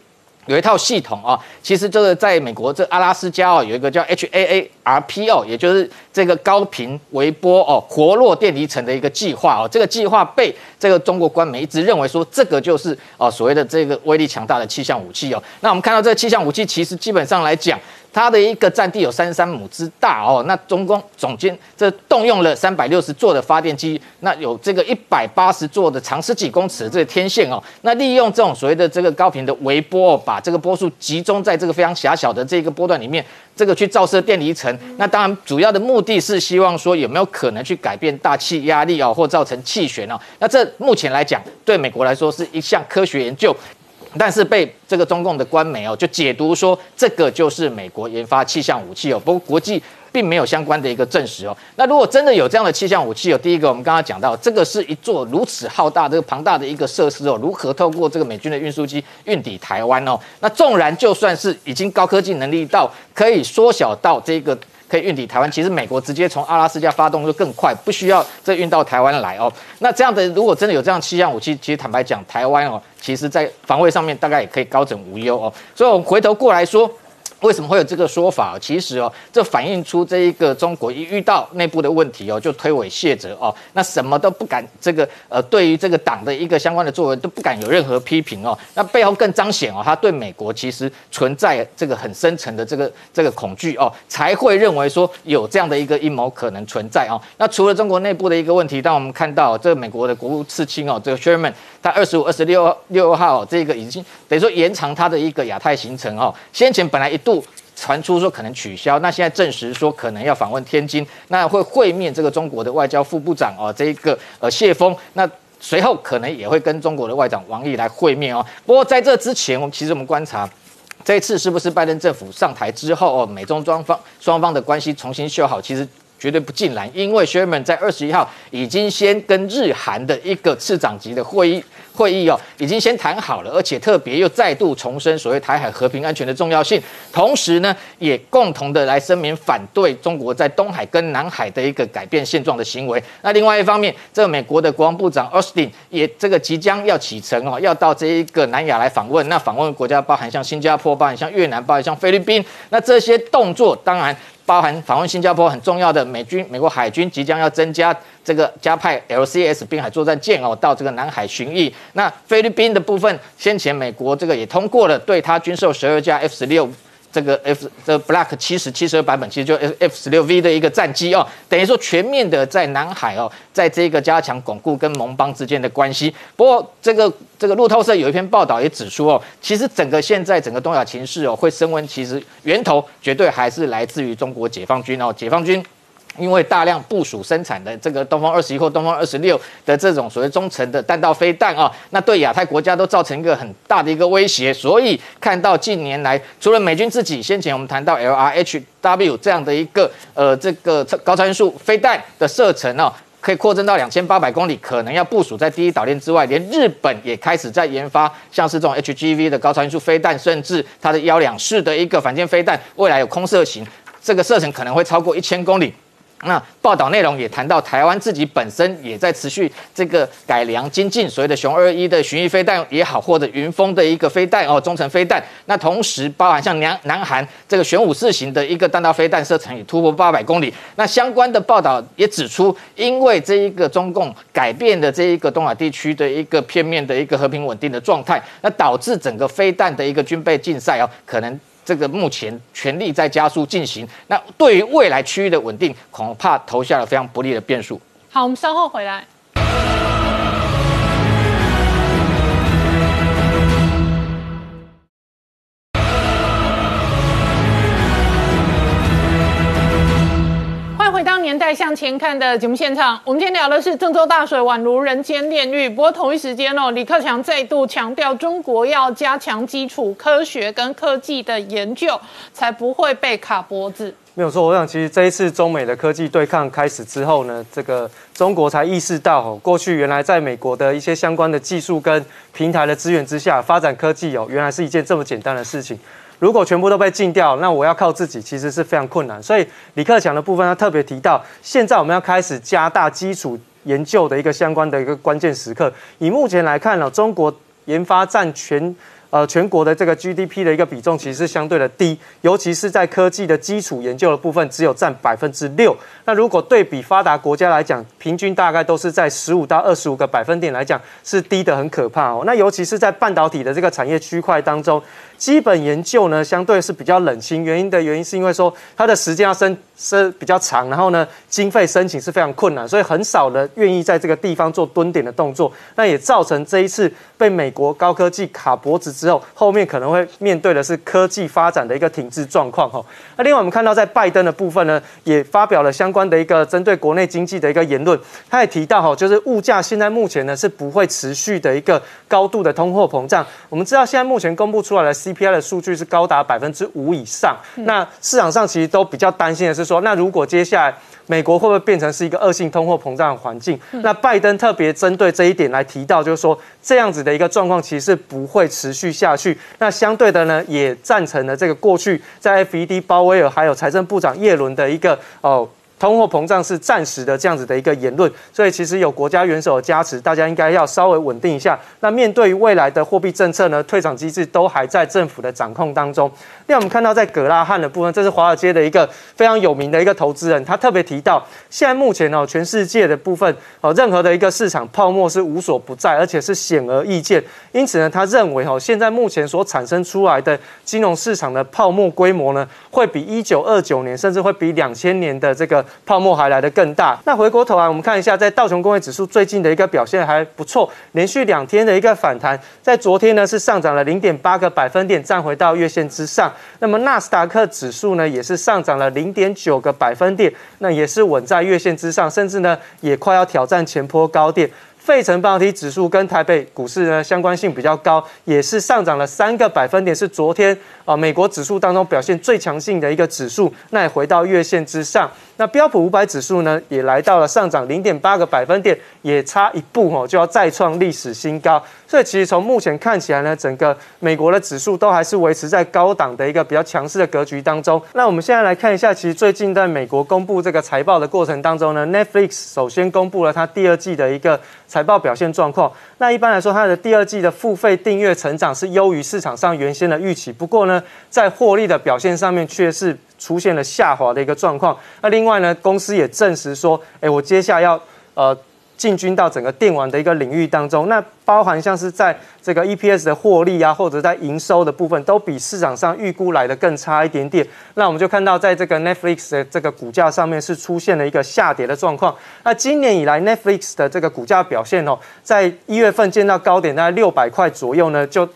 有一套系统啊，其实就是在美国这阿拉斯加哦有一个叫 HAARP 哦，也就是这个高频微波哦活络电离层的一个计划哦，这个计划被这个中国官媒一直认为说这个就是哦所谓的这个威力强大的气象武器哦，那我们看到这个气象武器其实基本上来讲。它的一个占地有三十三亩之大哦，那总共总监这动用了三百六十座的发电机，那有这个一百八十座的长十几公尺的这个天线哦，那利用这种所谓的这个高频的微波，把这个波束集中在这个非常狭小的这个波段里面，这个去照射电离层。那当然主要的目的是希望说有没有可能去改变大气压力哦，或造成气旋哦。那这目前来讲，对美国来说是一项科学研究。但是被这个中共的官媒哦，就解读说这个就是美国研发气象武器哦，不过国际并没有相关的一个证实哦。那如果真的有这样的气象武器哦，第一个我们刚刚讲到，这个是一座如此浩大、这个庞大的一个设施哦，如何透过这个美军的运输机运抵台湾哦？那纵然就算是已经高科技能力到可以缩小到这个。可以运抵台湾，其实美国直接从阿拉斯加发动就更快，不需要再运到台湾来哦。那这样的，如果真的有这样气象武器，其实坦白讲，台湾哦，其实在防卫上面大概也可以高枕无忧哦。所以，我们回头过来说。为什么会有这个说法？其实哦，这反映出这一个中国一遇到内部的问题哦，就推诿卸责哦，那什么都不敢这个呃，对于这个党的一个相关的作为都不敢有任何批评哦。那背后更彰显哦，他对美国其实存在这个很深层的这个这个恐惧哦，才会认为说有这样的一个阴谋可能存在哦。那除了中国内部的一个问题，当我们看到这个美国的国务次卿哦，这个 Sherman，他二十五、二十六六号这个已经等于说延长他的一个亚太行程哦，先前本来一度传出说可能取消，那现在证实说可能要访问天津，那会会面这个中国的外交副部长哦，这一个呃谢峰，那随后可能也会跟中国的外长王毅来会面哦。不过在这之前，我们其实我们观察这一次是不是拜登政府上台之后哦，美中双方双方的关系重新修好，其实绝对不尽然，因为 Sherman 在二十一号已经先跟日韩的一个次长级的会议会议哦，已经先谈好了，而且特别又再度重申所谓台海和平安全的重要性，同时呢，也共同的来声明反对中国在东海跟南海的一个改变现状的行为。那另外一方面，这个美国的国防部长 Austin 也这个即将要启程哦，要到这一个南亚来访问。那访问国家包含像新加坡，包含像越南，包含像菲律宾。那这些动作当然。包含访问新加坡很重要的美军，美国海军即将要增加这个加派 LCS 滨海作战舰哦，到这个南海巡弋。那菲律宾的部分，先前美国这个也通过了对它军售十二架 F 十六。这个 F 这 Black 七十七十二版本其实就 F F 十六 V 的一个战机哦，等于说全面的在南海哦，在这个加强巩固跟盟邦之间的关系。不过这个这个路透社有一篇报道也指出哦，其实整个现在整个东亚情势哦会升温，其实源头绝对还是来自于中国解放军哦，解放军。因为大量部署生产的这个东风二十一或东风二十六的这种所谓中程的弹道飞弹啊，那对亚太国家都造成一个很大的一个威胁。所以看到近年来，除了美军自己先前我们谈到 LRHW 这样的一个呃这个高超音速飞弹的射程哦，可以扩增到两千八百公里，可能要部署在第一岛链之外。连日本也开始在研发像是这种 HGV 的高超音速飞弹，甚至它的幺两式的一个反舰飞弹，未来有空射型，这个射程可能会超过一千公里。那报道内容也谈到，台湾自己本身也在持续这个改良精进，所谓的熊二一的巡弋飞弹也好，或者云峰的一个飞弹哦，中程飞弹。那同时包含像南南韩这个玄武四型的一个弹道飞弹射程也突破八百公里。那相关的报道也指出，因为这一个中共改变的这一个东亚地区的一个片面的一个和平稳定的状态，那导致整个飞弹的一个军备竞赛哦，可能。这个目前全力在加速进行，那对于未来区域的稳定，恐怕投下了非常不利的变数。好，我们稍后回来。年代向前看的节目现场，我们今天聊的是郑州大水宛如人间炼狱。不过同一时间哦，李克强再度强调，中国要加强基础科学跟科技的研究，才不会被卡脖子。没有错，我想其实这一次中美的科技对抗开始之后呢，这个中国才意识到哦，过去原来在美国的一些相关的技术跟平台的资源之下发展科技哦，原来是一件这么简单的事情。如果全部都被禁掉，那我要靠自己，其实是非常困难。所以李克强的部分，他特别提到，现在我们要开始加大基础研究的一个相关的一个关键时刻。以目前来看呢，中国研发占全。呃，全国的这个 GDP 的一个比重其实相对的低，尤其是在科技的基础研究的部分，只有占百分之六。那如果对比发达国家来讲，平均大概都是在十五到二十五个百分点来讲，是低的很可怕哦。那尤其是在半导体的这个产业区块当中，基本研究呢相对是比较冷清。原因的原因是因为说它的时间要申申比较长，然后呢经费申请是非常困难，所以很少人愿意在这个地方做蹲点的动作。那也造成这一次被美国高科技卡脖子。之后，后面可能会面对的是科技发展的一个停滞状况哈。那另外，我们看到在拜登的部分呢，也发表了相关的一个针对国内经济的一个言论。他也提到哈，就是物价现在目前呢是不会持续的一个高度的通货膨胀。我们知道现在目前公布出来的 CPI 的数据是高达百分之五以上。那市场上其实都比较担心的是说，那如果接下来美国会不会变成是一个恶性通货膨胀的环境？那拜登特别针对这一点来提到，就是说这样子的一个状况其实不会持续下去。那相对的呢，也赞成了这个过去在 FED 鲍威尔还有财政部长耶伦的一个哦。通货膨胀是暂时的这样子的一个言论，所以其实有国家元首的加持，大家应该要稍微稳定一下。那面对于未来的货币政策呢，退场机制都还在政府的掌控当中。那我们看到在格拉汉的部分，这是华尔街的一个非常有名的一个投资人，他特别提到，现在目前哦，全世界的部分哦，任何的一个市场泡沫是无所不在，而且是显而易见。因此呢，他认为哦，现在目前所产生出来的金融市场的泡沫规模呢，会比一九二九年，甚至会比两千年的这个。泡沫还来得更大。那回过头来，我们看一下，在道琼工业指数最近的一个表现还不错，连续两天的一个反弹，在昨天呢是上涨了零点八个百分点，站回到月线之上。那么纳斯达克指数呢也是上涨了零点九个百分点，那也是稳在月线之上，甚至呢也快要挑战前坡高点。费城半导体指数跟台北股市呢相关性比较高，也是上涨了三个百分点，是昨天啊美国指数当中表现最强劲的一个指数，那也回到月线之上。那标普五百指数呢，也来到了上涨零点八个百分点，也差一步哦，就要再创历史新高。所以其实从目前看起来呢，整个美国的指数都还是维持在高档的一个比较强势的格局当中。那我们现在来看一下，其实最近在美国公布这个财报的过程当中呢，Netflix 首先公布了它第二季的一个财报表现状况。那一般来说，它的第二季的付费订阅成长是优于市场上原先的预期。不过呢，在获利的表现上面却是出现了下滑的一个状况。那另外呢，公司也证实说，哎，我接下来要呃。进军到整个电网的一个领域当中，那包含像是在这个 EPS 的获利啊，或者在营收的部分，都比市场上预估来的更差一点点。那我们就看到，在这个 Netflix 的这个股价上面是出现了一个下跌的状况。那今年以来，Netflix 的这个股价表现哦，在一月份见到高点在六百块左右呢，就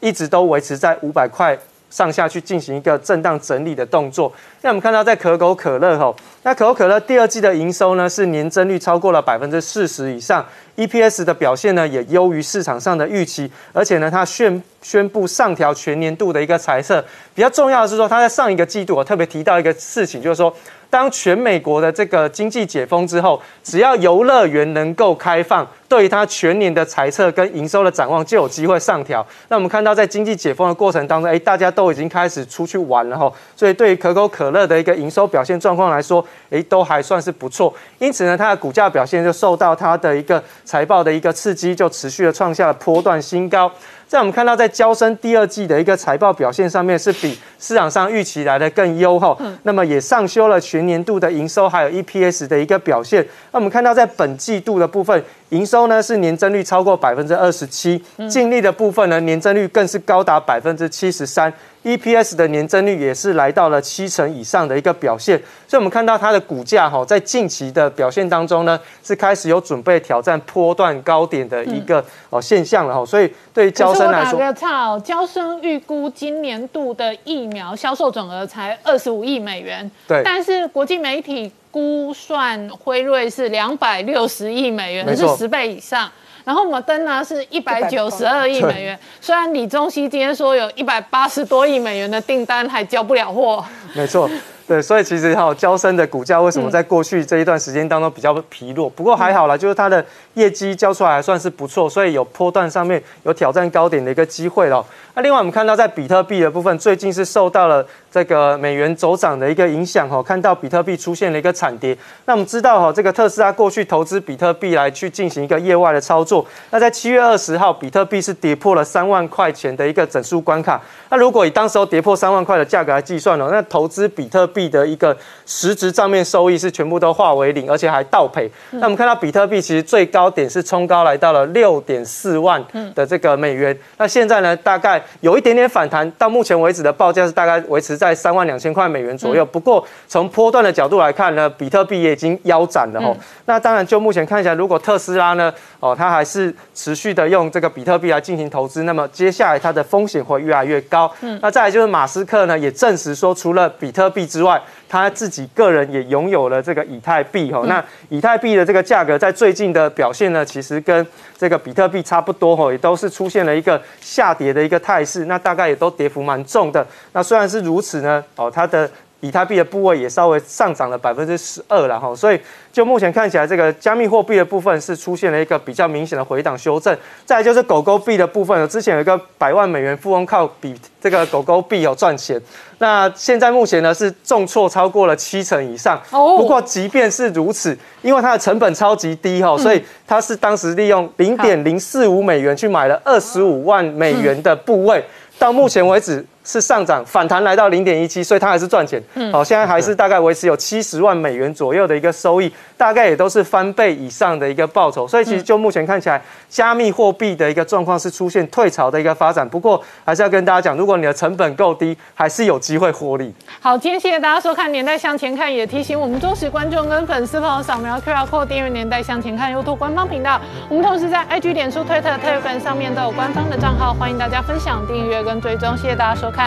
一直都维持在五百块。上下去进行一个震荡整理的动作。那我们看到在可口可乐吼，那可口可乐第二季的营收呢是年增率超过了百分之四十以上，EPS 的表现呢也优于市场上的预期，而且呢它宣宣布上调全年度的一个财测。比较重要的是说，它在上一个季度我特别提到一个事情，就是说。当全美国的这个经济解封之后，只要游乐园能够开放，对于它全年的财测跟营收的展望就有机会上调。那我们看到在经济解封的过程当中，哎，大家都已经开始出去玩了哈，所以对于可口可乐的一个营收表现状况来说，哎，都还算是不错。因此呢，它的股价表现就受到它的一个财报的一个刺激，就持续的创下了波段新高。在我们看到，在交生第二季的一个财报表现上面，是比市场上预期来的更优厚。那么也上修了全年度的营收还有 EPS 的一个表现。那我们看到，在本季度的部分，营收呢是年增率超过百分之二十七，净利的部分呢年增率更是高达百分之七十三。EPS 的年增率也是来到了七成以上的一个表现，所以我们看到它的股价哈，在近期的表现当中呢，是开始有准备挑战波段高点的一个哦现象了哈。所以对于交生来说，我打个岔哦，交生预估今年度的疫苗销售总额才二十五亿美元，对，但是国际媒体估算辉瑞是两百六十亿美元，是十倍以上。然后摩登呢是一百九十二亿美元，虽然李宗熙今天说有一百八十多亿美元的订单还交不了货，没错，对，所以其实哈，交生的股价为什么在过去这一段时间当中比较疲弱？不过还好啦，就是它的业绩交出来还算是不错，所以有波段上面有挑战高点的一个机会了。那另外我们看到在比特币的部分，最近是受到了。这个美元走涨的一个影响哈，看到比特币出现了一个惨跌。那我们知道哈，这个特斯拉过去投资比特币来去进行一个业外的操作。那在七月二十号，比特币是跌破了三万块钱的一个整数关卡。那如果以当时候跌破三万块的价格来计算哦，那投资比特币的一个实质账面收益是全部都化为零，而且还倒赔。那我们看到比特币其实最高点是冲高来到了六点四万的这个美元。那现在呢，大概有一点点反弹，到目前为止的报价是大概维持。在三万两千块美元左右。不过从波段的角度来看呢，比特币也已经腰斩了哈。那当然，就目前看起来，如果特斯拉呢，哦，它还是持续的用这个比特币来进行投资，那么接下来它的风险会越来越高。嗯，那再来就是马斯克呢，也证实说，除了比特币之外，他自己个人也拥有了这个以太币哈。那以太币的这个价格在最近的表现呢，其实跟这个比特币差不多哈，也都是出现了一个下跌的一个态势。那大概也都跌幅蛮重的。那虽然是如此呢，哦，它的以太币的部位也稍微上涨了百分之十二了哈，所以。就目前看起来，这个加密货币的部分是出现了一个比较明显的回档修正。再就是狗狗币的部分，之前有一个百万美元富翁靠比这个狗狗币有赚钱，那现在目前呢是重挫超过了七成以上。哦。不过即便是如此，因为它的成本超级低哈，所以它是当时利用零点零四五美元去买了二十五万美元的部位，到目前为止是上涨反弹来到零点一七，所以它还是赚钱。嗯。好，现在还是大概维持有七十万美元左右的一个收益。大概也都是翻倍以上的一个报酬，所以其实就目前看起来，加密货币的一个状况是出现退潮的一个发展。不过还是要跟大家讲，如果你的成本够低，还是有机会获利。好，今天谢谢大家收看《年代向前看》，也提醒我们忠实观众跟粉丝朋友扫描 QR Code 订阅《年代向前看》YouTube 官方频道。我们同时在 IG、脸书、推特、特约粉上面都有官方的账号，欢迎大家分享、订阅跟追踪。谢谢大家收看，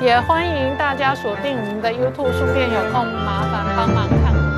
也欢迎大家锁定我们的 YouTube，顺便有空麻烦帮忙看。